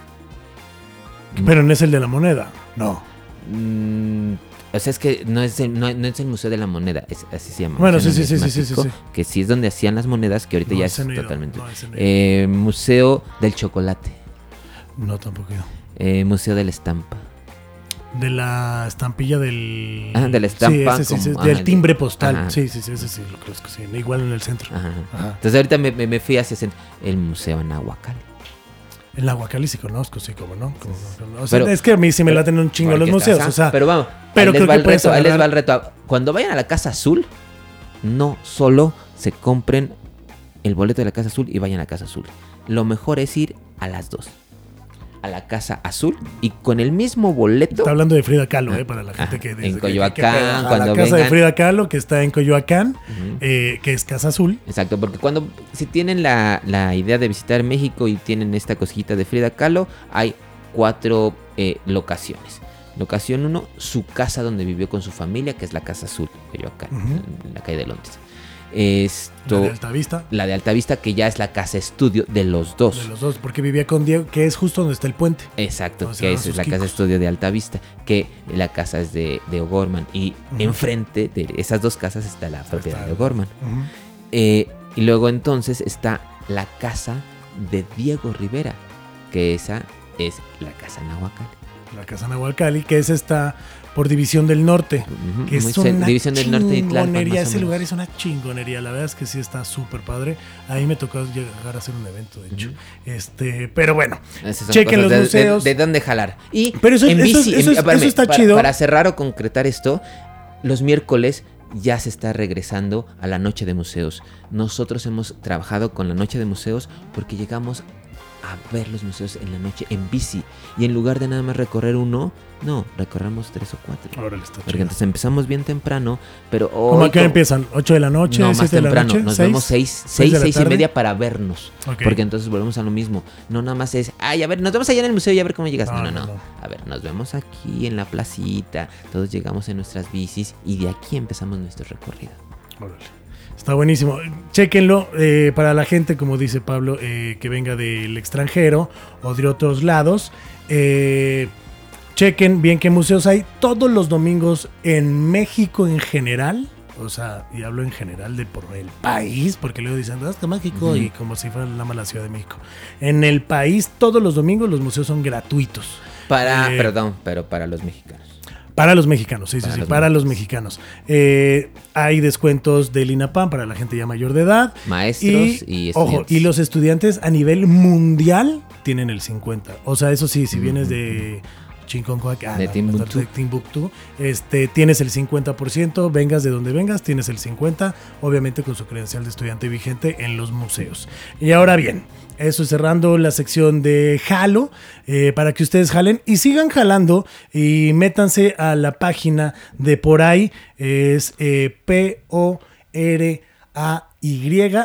Pero no es el de la moneda, no. Mm, o sea, es que no es, el, no, es el Museo de la Moneda, es, así se llama. Bueno, sí, sí, sí, sí, sí, sí, Que sí es donde hacían las monedas, que ahorita ya es totalmente. Eh, Museo del Chocolate. No, tampoco. Eh, Museo de la Estampa. De la estampilla del. Ah, de la estampa. Sí, sí, del timbre postal. Sí, sí, sí, ese sí, lo creo que sí. Igual en el centro. Ajá. Entonces ahorita me, me, fui hacia el Museo Nahuacali. El Nahuacali sí conozco, sí, como no. o sea, es que a mí sí me la tienen un chingo los museos. O sea, pero vamos, pero ahí les, va el reto, ahí les va el reto. Cuando vayan a la Casa Azul, no solo se compren el boleto de la Casa Azul y vayan a la Casa Azul. Lo mejor es ir a las dos a la Casa Azul y con el mismo boleto. Está hablando de Frida Kahlo, eh, para la gente que En Coyoacán, cuando la casa de Frida Kahlo, que está en Coyoacán, eh, que es Casa Azul. Exacto, porque cuando si tienen la, idea de visitar México y tienen esta cosita de Frida Kahlo, hay cuatro eh, locaciones. Locación 1, su casa donde vivió con su familia, que es la Casa Azul, Coyoacán, en la calle de Londres. Esto, la de Altavista. La de Altavista, que ya es la casa estudio de los dos. De los dos, porque vivía con Diego, que es justo donde está el puente. Exacto, que es la casa estudio de Altavista, que la casa es de, de O'Gorman. Y enfrente de esas dos casas está la propiedad de O'Gorman. Eh, y luego entonces está la casa de Diego Rivera, que esa es la casa Nahuacali. La casa Nahuacali, que es esta por División del Norte. que es una División del Norte chingonería. Ese lugar es una chingonería. La verdad es que sí está súper padre. Ahí me tocó llegar a hacer un evento, de hecho. este, pero bueno, chequen los museos. De, dónde jalar. Y pero eso, está chido. Para cerrar o concretar esto, los miércoles ya se está regresando a la noche de museos. Nosotros hemos trabajado con la noche de museos porque llegamos a ver los museos en la noche en bici. Y en lugar de nada más recorrer uno, no, recorremos tres o cuatro. Ahora está Porque entonces empezamos bien temprano, pero ¿Cómo a qué empiezan? ¿8 de la noche? No, más temprano. Nos vemos seis, seis, seis y media para vernos. Porque entonces volvemos a lo mismo. No nada más es, ay, a ver, nos vemos allá en el museo y a ver cómo llegas. No, no, no. A ver, nos vemos aquí en la placita. Todos llegamos en nuestras bicis y de aquí empezamos nuestro recorrido. Órale. Está buenísimo. Chequenlo eh, para la gente, como dice Pablo, eh, que venga del extranjero o de otros lados. Eh, chequen bien qué museos hay todos los domingos en México en general. O sea, y hablo en general de por el país, porque luego dicen, hasta México, y como si fuera la mala Ciudad de México. En el país, todos los domingos los museos son gratuitos. Para, perdón, pero para los mexicanos. Para los mexicanos, sí, sí, sí, para los mexicanos. Eh, hay descuentos del INAPAM para la gente ya mayor de edad. Maestros y, estudiantes. Ojo, y los estudiantes a nivel mundial tienen el 50. O sea, eso sí, si vienes de Chinconcoac, ah, de, Timbuktu. Este, tienes el 50%, vengas de donde vengas, tienes el 50%, obviamente con su credencial de estudiante vigente en los museos. Y ahora bien, eso cerrando la sección de Jalo, eh, para que ustedes jalen y sigan jalando y métanse a la página de por ahí, es eh, P-O-R-A-Y,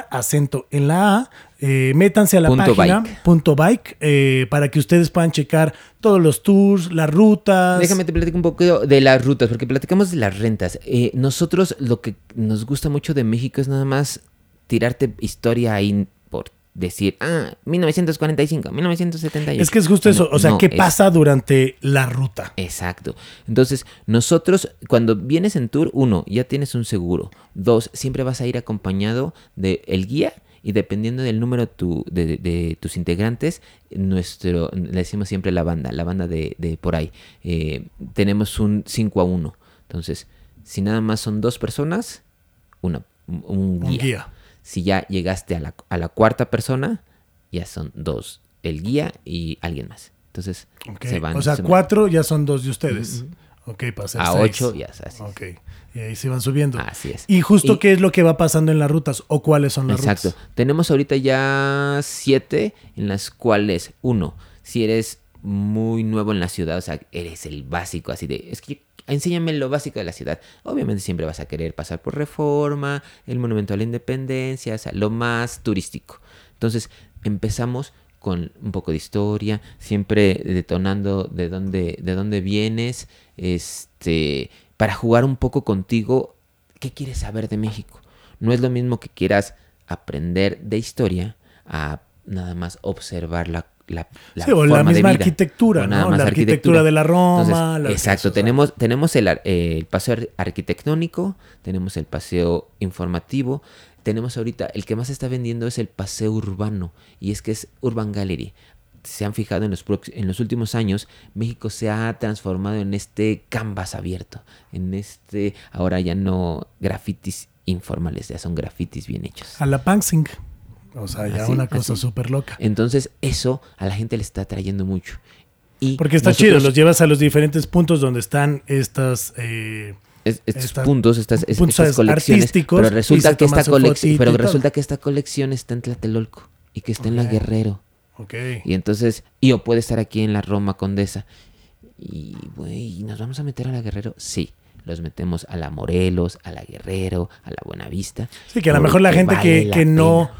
acento en la A. Eh, métanse a la página punto bike para que ustedes puedan checar todos los tours, las rutas. Déjame te platico un poco de las rutas, porque platicamos de las rentas. nosotros lo que nos gusta mucho de México es nada más tirarte historia ahí decir, ah, 1945, 1978. Es que es justo eso, o sea, ¿qué pasa durante la ruta? Exacto. Entonces, nosotros, cuando vienes en tour, uno, ya tienes un seguro. Dos, siempre vas a ir acompañado del el guía y dependiendo del número de, tus integrantes, nuestro, le decimos siempre la banda, la banda de, por ahí, eh, tenemos un 5 a 1. Entonces, si nada más son dos personas, una, un, guía. Si ya llegaste a la, a la, cuarta persona, ya son dos, el guía y alguien más. Entonces, se van. O sea, cuatro ya son dos de ustedes. Ok, para A ocho ya es así. Ok. Y ahí se van subiendo. Así es. ¿Y justo qué es lo que va pasando en las rutas o cuáles son las rutas? Exacto. Tenemos ahorita ya siete en las cuales, uno, si eres muy nuevo en la ciudad, o sea, eres el básico, así de, es que enséñame lo básico de la ciudad. Obviamente siempre vas a querer pasar por Reforma, el Monumento a la Independencia, o sea, lo más turístico. Entonces, empezamos con un poco de historia, siempre detonando de dónde, de dónde vienes, este, para jugar un poco contigo, ¿qué quieres saber de México? No es lo mismo que quieras aprender de historia a nada más observar la la, sí, o la misma arquitectura, ¿no? la arquitectura. de la Roma. exacto, tenemos, tenemos el, el, paseo arquitectónico, tenemos el paseo informativo, tenemos ahorita, el que más está vendiendo es el paseo urbano, y es que es Urban Gallery. Se han fijado en los, en los últimos años, México se ha transformado en este canvas abierto, en este, ahora ya no grafitis informales, ya son grafitis bien hechos. A la Pansing. O sea, ya una cosa súper loca. Entonces, eso a la gente le está trayendo mucho. Y Porque está chido, los llevas a los diferentes puntos donde están estas... Eh, estos puntos, estas, colecciones, pero resulta que esta colección, pero resulta que esta colección está en Tlatelolco y que está en la Guerrero. Okay. Y entonces, y o puede estar aquí en la Roma Condesa. Y, güey, ¿nos vamos a meter a la Guerrero? Sí los metemos a la Morelos, a la Guerrero, a la Buenavista. Sí, que a lo mejor la gente que, que no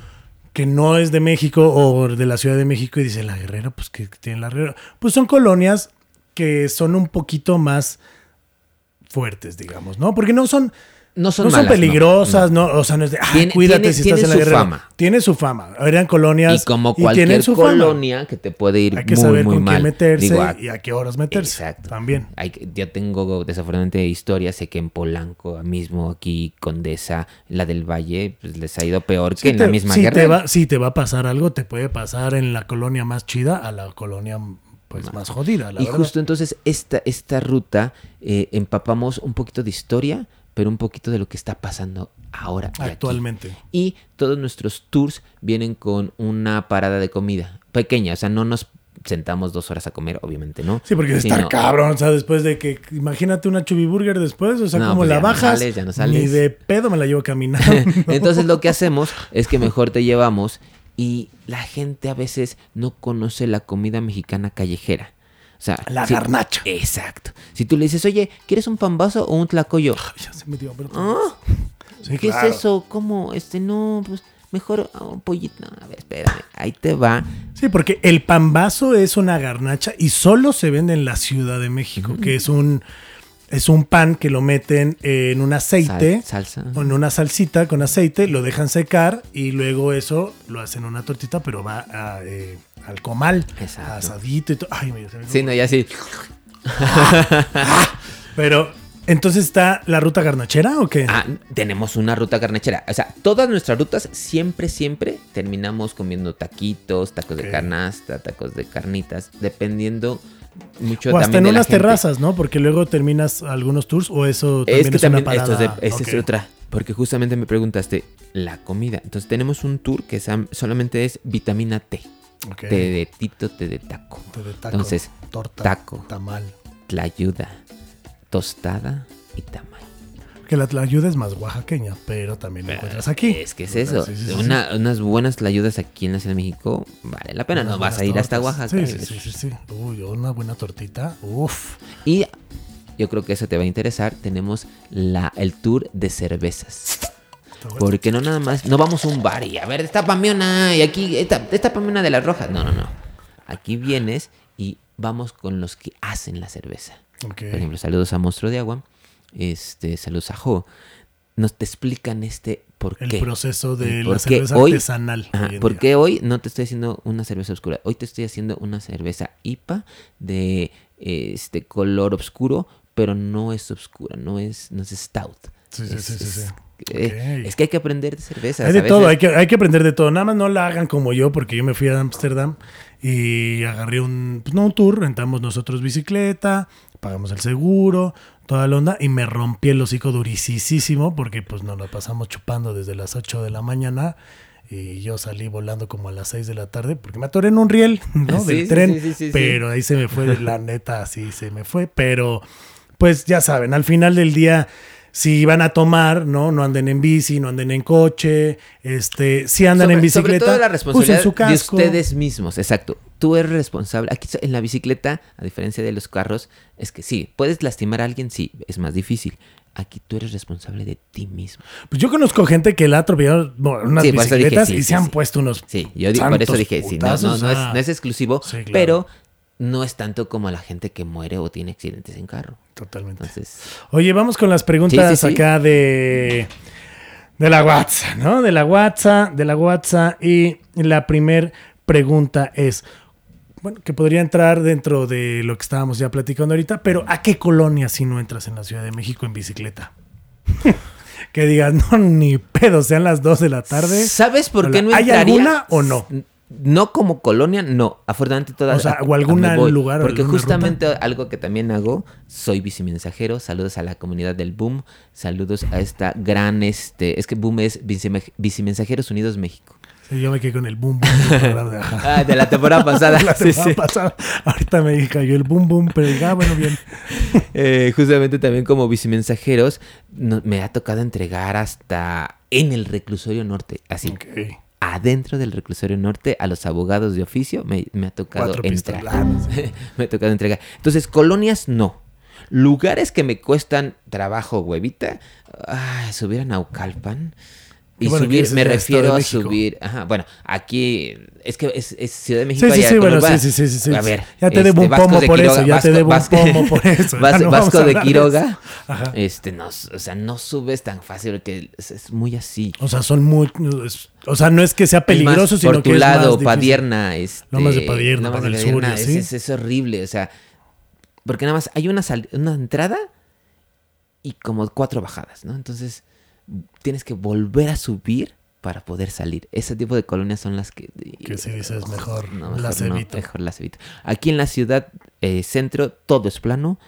que no es de México o de la Ciudad de México y dice la Guerrero, pues que tiene la Guerrero. Pues son colonias que son un poquito más fuertes, digamos, ¿no? Porque no son no son, peligrosas, no, O sea, no es de, ah, cuídate si estás en la guerra. Fama. Tiene su fama. Eran colonias. Y como cualquier colonia que te puede ir Hay que saber con quién meterse y a qué horas meterse. Exacto. También. Hay, yo tengo desafortunadamente historias. Sé que en Polanco, mismo aquí, Condesa, la del Valle, pues les ha ido peor que en la misma si guerra. Te va, si te va a pasar algo, te puede pasar en la colonia más chida a la colonia pues más jodida. La y justo entonces esta, esta ruta eh, empapamos un poquito de historia pero un poquito de lo que está pasando ahora. Actualmente. Y todos nuestros tours vienen con una parada de comida pequeña, o sea, no nos sentamos dos horas a comer, obviamente, ¿no? Sí, porque está cabrón, o sea, después de que, imagínate una chubiburger después, o sea, como pues la bajas, ya no sales. ni de pedo me la llevo caminando. [LAUGHS] Entonces lo que hacemos es que mejor te llevamos y la gente a veces no conoce la comida mexicana callejera. Sea, la garnacha. Exacto. Si tú le dices, oye, ¿quieres un pambazo o un tlacoyo? ya se me dio, pero... ¿Ah? ¿Qué es eso? ¿Cómo? Este, no, pues mejor un pollito. a ver, espérame, ahí te va. Sí, porque el pambazo es una garnacha y solo se vende en la Ciudad de México, que es un es un pan que lo meten en un aceite, salsa. en una salsita con aceite, lo dejan secar y luego eso lo hacen una tortita, pero va eh, al comal, Exacto. asadito y todo. Ay, me, Sí, no, ya sí. [LAUGHS] pero entonces está la ruta garnachera o qué? Ah, tenemos una ruta garnachera. O sea, todas nuestras rutas siempre, siempre terminamos comiendo taquitos, tacos de canasta, tacos de carnitas, dependiendo mucho o hasta en unas terrazas, ¿no? Porque luego terminas algunos tours o eso también es, que también, una parada. Esto es, otra. Porque justamente me preguntaste la comida. Entonces tenemos un tour que solamente es vitamina T. Té de tito, té de taco. Té de taco. Entonces, torta, taco, tamal, tlayuda, tostada y tamal. Que la tlayuda es más oaxaqueña, pero también la encuentras aquí. Es que es eso. unas buenas tlayudas aquí en la Ciudad de México vale la pena. no vas a ir hasta Oaxaca. Sí, sí, sí, sí. Uy, una buena tortita. Uf. Y yo creo que eso te va a interesar. Tenemos la, el tour de cervezas. Porque no nada más, no vamos a un bar y a ver, destapame una y aquí, destapame una de las rojas. No, no, no. Aquí vienes y vamos con los que hacen la cerveza. Por ejemplo, saludos a Monstruo de Agua este, saludos a Jo, nos te explican este por qué. El proceso de la cerveza artesanal. ¿Por qué hoy no te estoy haciendo una cerveza oscura? Hoy te estoy haciendo una cerveza IPA de este color oscuro, pero no es oscura, no es, no es stout. Sí, sí, sí, Eh, es que hay que aprender de cerveza. Hay de todo, hay que, hay que aprender de todo. Nada más no la hagan como yo, porque yo me fui a Ámsterdam y agarré un, pues no un tour, rentamos nosotros bicicleta, pagamos el seguro, toda la onda, y me rompí el hocico durisísimo, porque pues nos lo pasamos chupando desde las 8 de la mañana y yo salí volando como a las 6 de la tarde porque me atoré en un riel, [LAUGHS] ¿no? Del tren, pero ahí se me fue, la [LAUGHS] neta, así se me fue, pero pues ya saben, al final del día si van a tomar, ¿no? No anden en bici, no anden en coche, este, si andan en bicicleta, sobre todo la responsabilidad su de ustedes mismos, exacto. Tú eres responsable. Aquí en la bicicleta, a diferencia de los carros, es que sí, puedes lastimar a alguien, sí, es más difícil. Aquí tú eres responsable de ti mismo. Pues yo conozco gente que la ha atropellado unas bicicletas y se han puesto unos. Sí, yo por eso dije, sí, no, no, no, es, exclusivo, pero no es tanto como la gente que muere o tiene accidentes en carro. Totalmente. Oye, vamos con las preguntas acá de, de la WhatsApp, ¿no? De la WhatsApp, de la WhatsApp. Y la primer pregunta es, bueno, que podría entrar dentro de lo que estábamos ya platicando ahorita, pero ¿a qué colonia si no entras en la Ciudad de México en bicicleta? [LAUGHS] que digas, no, ni pedo, sean las 2 de la tarde. ¿Sabes por qué no ¿Hay alguna o no? No como colonia, no. Afortunadamente todas. O sea, o algún lugar. Porque justamente algo que también hago, soy bicimensajero. Saludos a la comunidad del Boom. Saludos a esta gran, este, es que Boom es Bicimensajeros Unidos México. Yo me quedé con el boom boom. De, ah, de la temporada pasada. [LAUGHS] la temporada pasada. Ahorita me cayó el boom boom, pero ya, bueno, bien. [LAUGHS] Eh, justamente también como bicimensajeros, me ha tocado entregar hasta en el reclusorio norte. Así. Okay adentro del reclusorio norte a los abogados de oficio me, ha tocado entregar. [LAUGHS] me ha tocado entregar. Entonces, colonias no. Lugares que me cuestan trabajo, huevita. Ay, subir a Naucalpan. Y subir, me refiero a subir. Ajá, bueno, aquí es que es, Ciudad de México. Sí, sí, sí, bueno, sí, sí, sí, A ver. Ya te debo un este, pomo por eso, ya te debo un pomo por [LAUGHS] eso. Vasco de Quiroga. Ajá. Este, no, o sea, no subes tan fácil porque es, muy así. O sea, son muy. o sea, no es que sea peligroso, sino por tu que lado, es más Padierna, este. más de Padierna, para el sur, ¿sí? es, es, horrible, o sea. Porque nada más hay una, una entrada y como cuatro bajadas, ¿no? Entonces tienes que volver a subir para poder salir. Ese tipo de colonias son las que... Que si dices mejor, las evito. mejor las evito. Aquí en la ciudad eh, centro todo es plano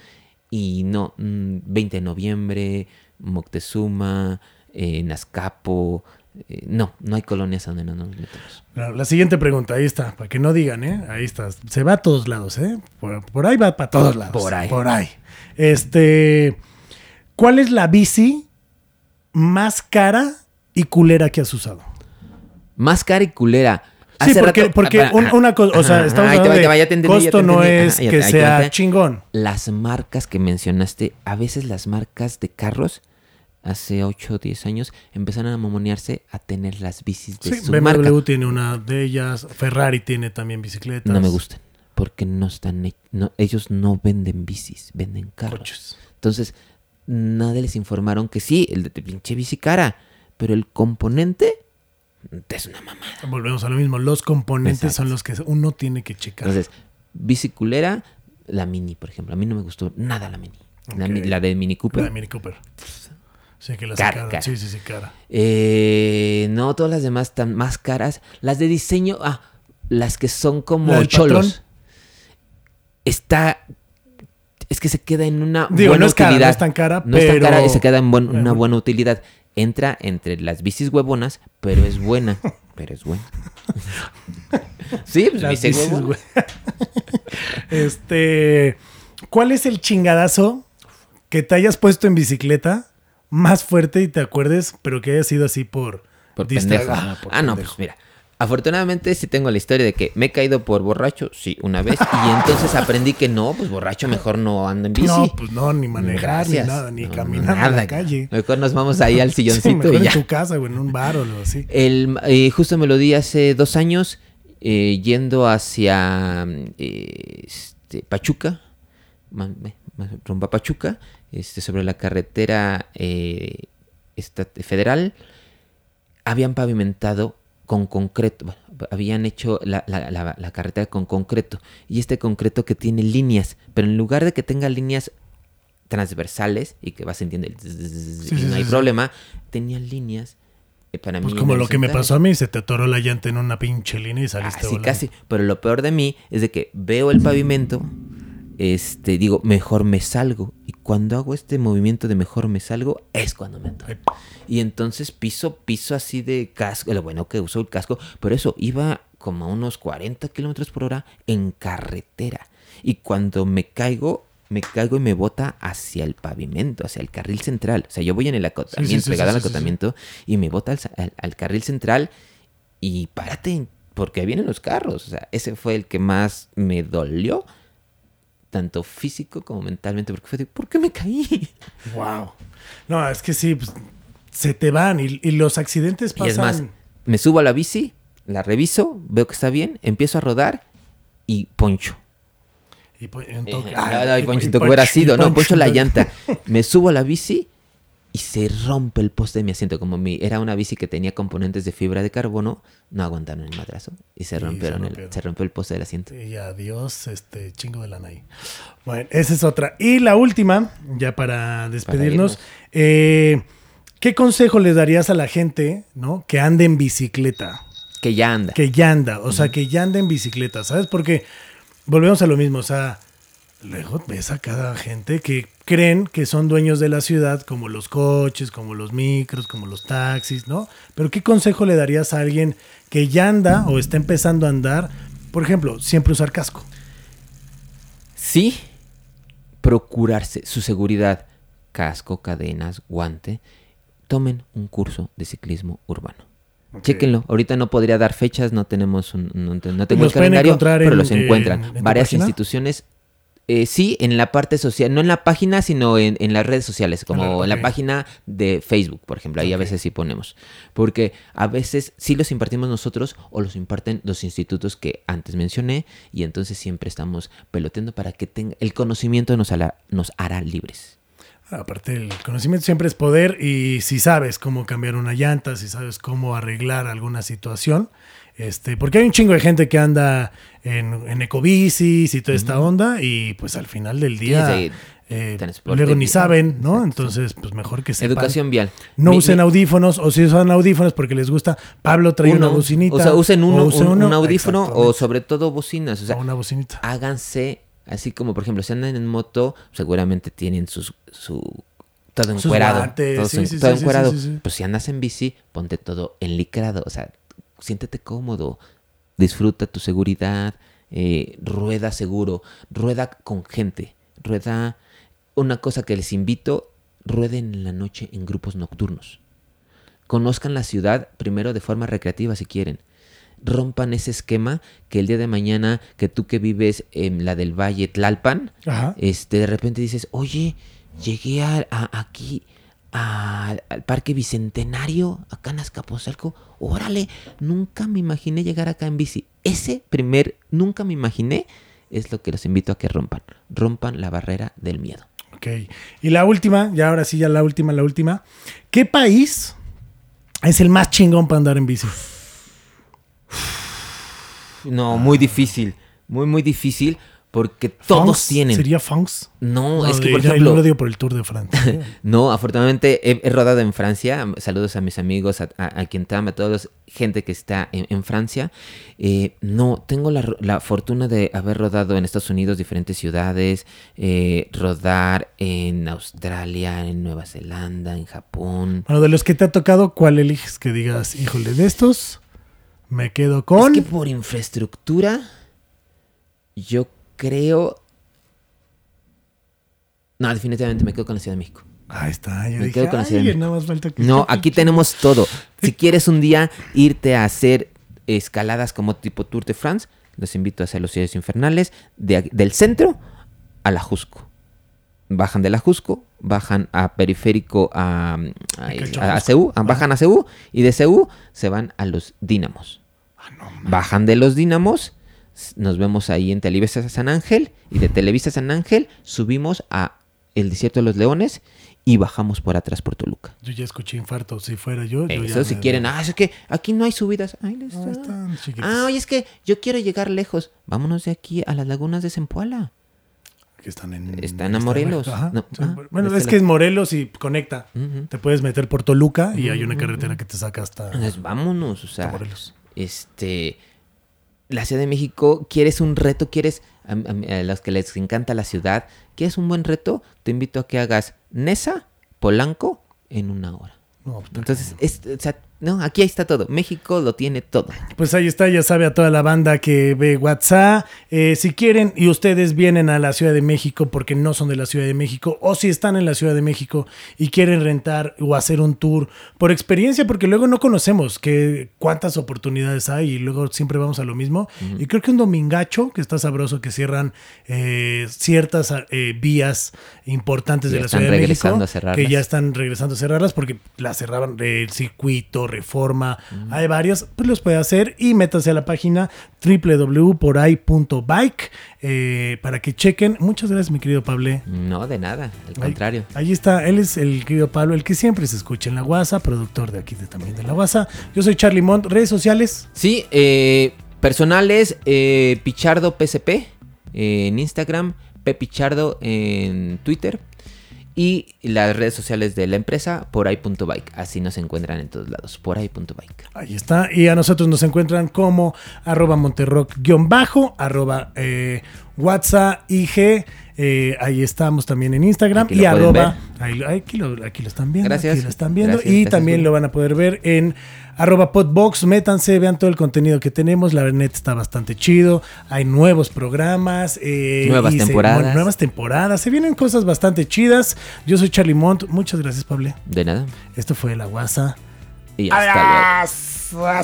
y no, 20 mm, de noviembre, Moctezuma, eh, Nazcapo, eh, no, no hay colonias donde no nos metemos. La siguiente pregunta, ahí está, para que no digan, ¿eh? Ahí está, se va a todos lados, ¿eh? Por, por ahí va para todos lados. Por ahí. Por ahí. Este, ¿cuál es la bici más cara y culera que has usado? Más cara y culera. sí, porque, porque ah, una cosa, o sea, estamos hablando de costo no es que sea chingón. Las marcas que mencionaste, a veces las marcas de carros, hace 8 o 10 años, empezaron a mamonearse a tener las bicis de sí, su BMW tiene una de ellas, Ferrari tiene también bicicletas. No me gustan, porque no están, no, ellos no venden bicis, venden carros. Entonces, nadie les informaron que sí, el de pinche bici cara, pero el componente es una mamada. Volvemos a lo mismo, los componentes son los que uno tiene que checar. Entonces, biciculera, la Mini, por ejemplo, a mí no me gustó nada la Mini. La, de Mini Cooper. La de Mini Cooper. Sí, que la cara, Sí, sí, sí, cara. Eh, no, todas las demás están más caras. Las de diseño, ah, las que son como cholos. Está es que se queda en una buena utilidad. no es tan cara, no es tan cara y se queda en una buena utilidad. Entra entre las bicis huevonas, pero es buena. [LAUGHS] pero es buena. [LAUGHS] sí, pues bici huevona. [LAUGHS] este, ¿cuál es el chingadazo que te hayas puesto en bicicleta más fuerte y te acuerdes, pero que haya sido así por, por ah, no, pues mira. Afortunadamente sí tengo la historia de que me he caído por borracho, sí, una vez. Y entonces aprendí que no, pues borracho mejor no ando en bici. No, pues no, ni manejar, ni nada, ni caminar en la calle. Mejor nos vamos ahí al [LAUGHS] silloncito sí, y ya. en tu casa o en un bar o algo así. El, eh, justo me lo di hace dos años, eh, yendo hacia eh, este, Pachuca, rumbo a Pachuca, este, sobre la carretera federal. Habían pavimentado con concreto, habían hecho la, carretera con concreto y este concreto que tiene líneas, pero en lugar de que tenga líneas transversales y que vas sintiendo el y no hay problema, tenían líneas eh, para pues como lo que me pasó a mí, se te atoró la llanta en una pinche línea y saliste Así casi, pero lo peor de mí es de que veo el pavimento, este, digo, mejor me salgo. Cuando hago este movimiento de mejor me salgo, es cuando me atoro. Y entonces piso, piso así de casco, lo bueno que uso el casco, pero eso, iba como a unos 40 kilómetros por hora en carretera. Y cuando me caigo, me caigo y me bota hacia el pavimento, hacia el carril central. O sea, yo voy en el acotamiento, pegado al acotamiento, y me bota al, carril central y párate, porque vienen los carros. O sea, ese fue el que más me dolió, tanto físico como mentalmente, porque fue de, ¿por qué me caí? Wow. No, es que sí, pues, se te van y, los accidentes pasan. Y es más, me subo a la bici, la reviso, veo que está bien, empiezo a rodar y poncho. Y, Ponchito, que hubiera sido, no, Poncho la llanta. [LAUGHS] Me subo a la bici y se rompe el poste de mi asiento. Como mi, era una bici que tenía componentes de fibra de carbono, no aguantaron el madrazo y se rompieron se, el, se rompió el poste del asiento. Y adiós, este chingo de la NAI. Bueno, esa es otra. Y la última, ya para despedirnos, eh, ¿qué consejo les darías a la gente ¿no? que ande en bicicleta? Que ya anda. Que ya anda, o sea, que ya anda en bicicleta, ¿sabes? Porque volvemos a lo mismo, o sea, luego ves a cada gente que creen que son dueños de la ciudad, como los coches, como los micros, como los taxis, ¿no? Pero ¿qué consejo le darías a alguien que ya anda o está empezando a andar? Por ejemplo, siempre usar casco. Sí, procurarse su seguridad, casco, cadenas, guante. Tomen un curso de ciclismo urbano. Chéquenlo. Ahorita no podría dar fechas, no tenemos un, no, tengo el calendario, pero los encuentran. Varias instituciones. Eh, sí, en la parte social, no en la página, sino en, las redes sociales, como en la página de Facebook, por ejemplo. Ahí a veces sí ponemos. Porque a veces sí los impartimos nosotros o los imparten los institutos que antes mencioné y entonces siempre estamos peloteando para que tenga, el conocimiento nos hará libres. Aparte, el conocimiento siempre es poder y si sabes cómo cambiar una llanta, si sabes cómo arreglar alguna situación, este, porque hay un chingo de gente que anda en, en ecobicis y toda esta onda y pues al final del día eh, luego ni saben, ¿no? Entonces, pues mejor que sepan. Educación vial. No usen audífonos o si usan audífonos porque les gusta. Pablo trae una bocinita. O sea, usen uno, un, audífono o sobre todo bocinas. O sea, una bocinita. Háganse Así como, por ejemplo, si andan en moto, seguramente tienen sus, su todo encuerado. todo, encuerado. Pues si andas en bici, ponte todo enlicrado. O sea, siéntete cómodo. Disfruta tu seguridad. Eh, rueda seguro. Rueda con gente. Rueda. Una cosa que les invito, rueden en la noche en grupos nocturnos. Conozcan la ciudad primero de forma recreativa si quieren rompan ese esquema que el día de mañana que tú que vives en la del Valle Tlalpan, este de repente dices, oye, llegué a, aquí al Parque Bicentenario, acá en Azcapotzalco, órale, nunca me imaginé llegar acá en bici. Ese primer, nunca me imaginé, es lo que los invito a que rompan. Rompan la barrera del miedo. Ok. Y la última, ya ahora sí, ya la última, la última. ¿Qué país es el más chingón para andar en bici? No, muy difícil. Muy, muy difícil. Porque todos tienen. ¿Sería Funks? No, es que por ejemplo. No lo dio por el Tour de Francia. [LAUGHS] no, afortunadamente he, rodado en Francia. Saludos a mis amigos, a, quien te ama, a toda la gente que está en, Francia. Eh, no, tengo la, fortuna de haber rodado en Estados Unidos, diferentes ciudades, eh, rodar en Australia, en Nueva Zelanda, en Japón. Bueno, de los que te ha tocado, ¿cuál eliges que digas, híjole, de estos? Me quedo con. Es que por infraestructura, yo creo. No, definitivamente me quedo con la Ciudad de México. Ahí está, yo me quedo con la Ciudad de México. no, aquí tenemos todo. Si quieres un día irte a hacer escaladas como tipo Tour de France, los invito a hacer los ciudades infernales del centro a la Jusco. Bajan de la Jusco, bajan a periférico a, a, a, bajan a Ceú y de Ceú se van a los Dínamos. Ah, Bajan de los Dinamos, nos vemos ahí en Televisa San Ángel y de Televisa San Ángel subimos a el Desierto de los Leones y bajamos por atrás por Toluca. Yo ya escuché infarto, si fuera yo. Eso si quieren, ah, es que aquí no hay subidas. ah, oye, es que yo quiero llegar lejos. Vámonos de aquí a las lagunas de Zempoala. que están en... Están a Morelos. Ah, bueno, es que es Morelos y conecta. Te puedes meter por Toluca y hay una carretera que te saca hasta... Entonces, vámonos, o sea... Morelos. Este... La Ciudad de México, ¿quieres un reto? ¿Quieres... A, los que les encanta la ciudad, ¿quieres un buen reto? Te invito a que hagas Nesa, Polanco, en una hora. Pues, Entonces, es, o sea, no, aquí está todo. México lo tiene todo. Pues ahí está, ya sabe a toda la banda que ve WhatsApp. Eh, si quieren y ustedes vienen a la Ciudad de México porque no son de la Ciudad de México, o si están en la Ciudad de México y quieren rentar o hacer un tour por experiencia, porque luego no conocemos que cuántas oportunidades hay y luego siempre vamos a lo mismo. Y creo que un domingacho, que está sabroso, que cierran eh, ciertas eh, vías importantes de la Ciudad de México, que ya están regresando a cerrarlas porque las cerraban el circuito Reforma, hay varios, pues los puede hacer y métase a la página www.poray.bike eh, para que chequen. Muchas gracias, mi querido Pablo. No, de nada, al contrario. Ahí está, él es el querido Pablo, el que siempre se escucha en la WhatsApp, productor de aquí de, también de la WhatsApp. Yo soy Charlie Mont, redes sociales. Sí, eh, personales, eh, Pichardo PSP en Instagram, Pepichardo en Twitter y las redes sociales de la empresa por ahí.bike. Así nos encuentran en todos lados, por ahí.bike. Ahí está. Y a nosotros nos encuentran como arroba monterrock-bajo, arroba eh, WhatsApp IG. Eh, ahí estamos también en Instagram y arroba. aquí, lo, están viendo. Gracias. Aquí lo están viendo. y también lo van a poder ver en arroba podbox. Métanse, vean todo el contenido que tenemos. La verdad está bastante chido. Hay nuevos programas. Eh, nuevas temporadas. nuevas temporadas. Se vienen cosas bastante chidas. Yo soy Charlie Mont. Muchas gracias, Pablo. De nada. Esto fue La Guasa. Y hasta luego.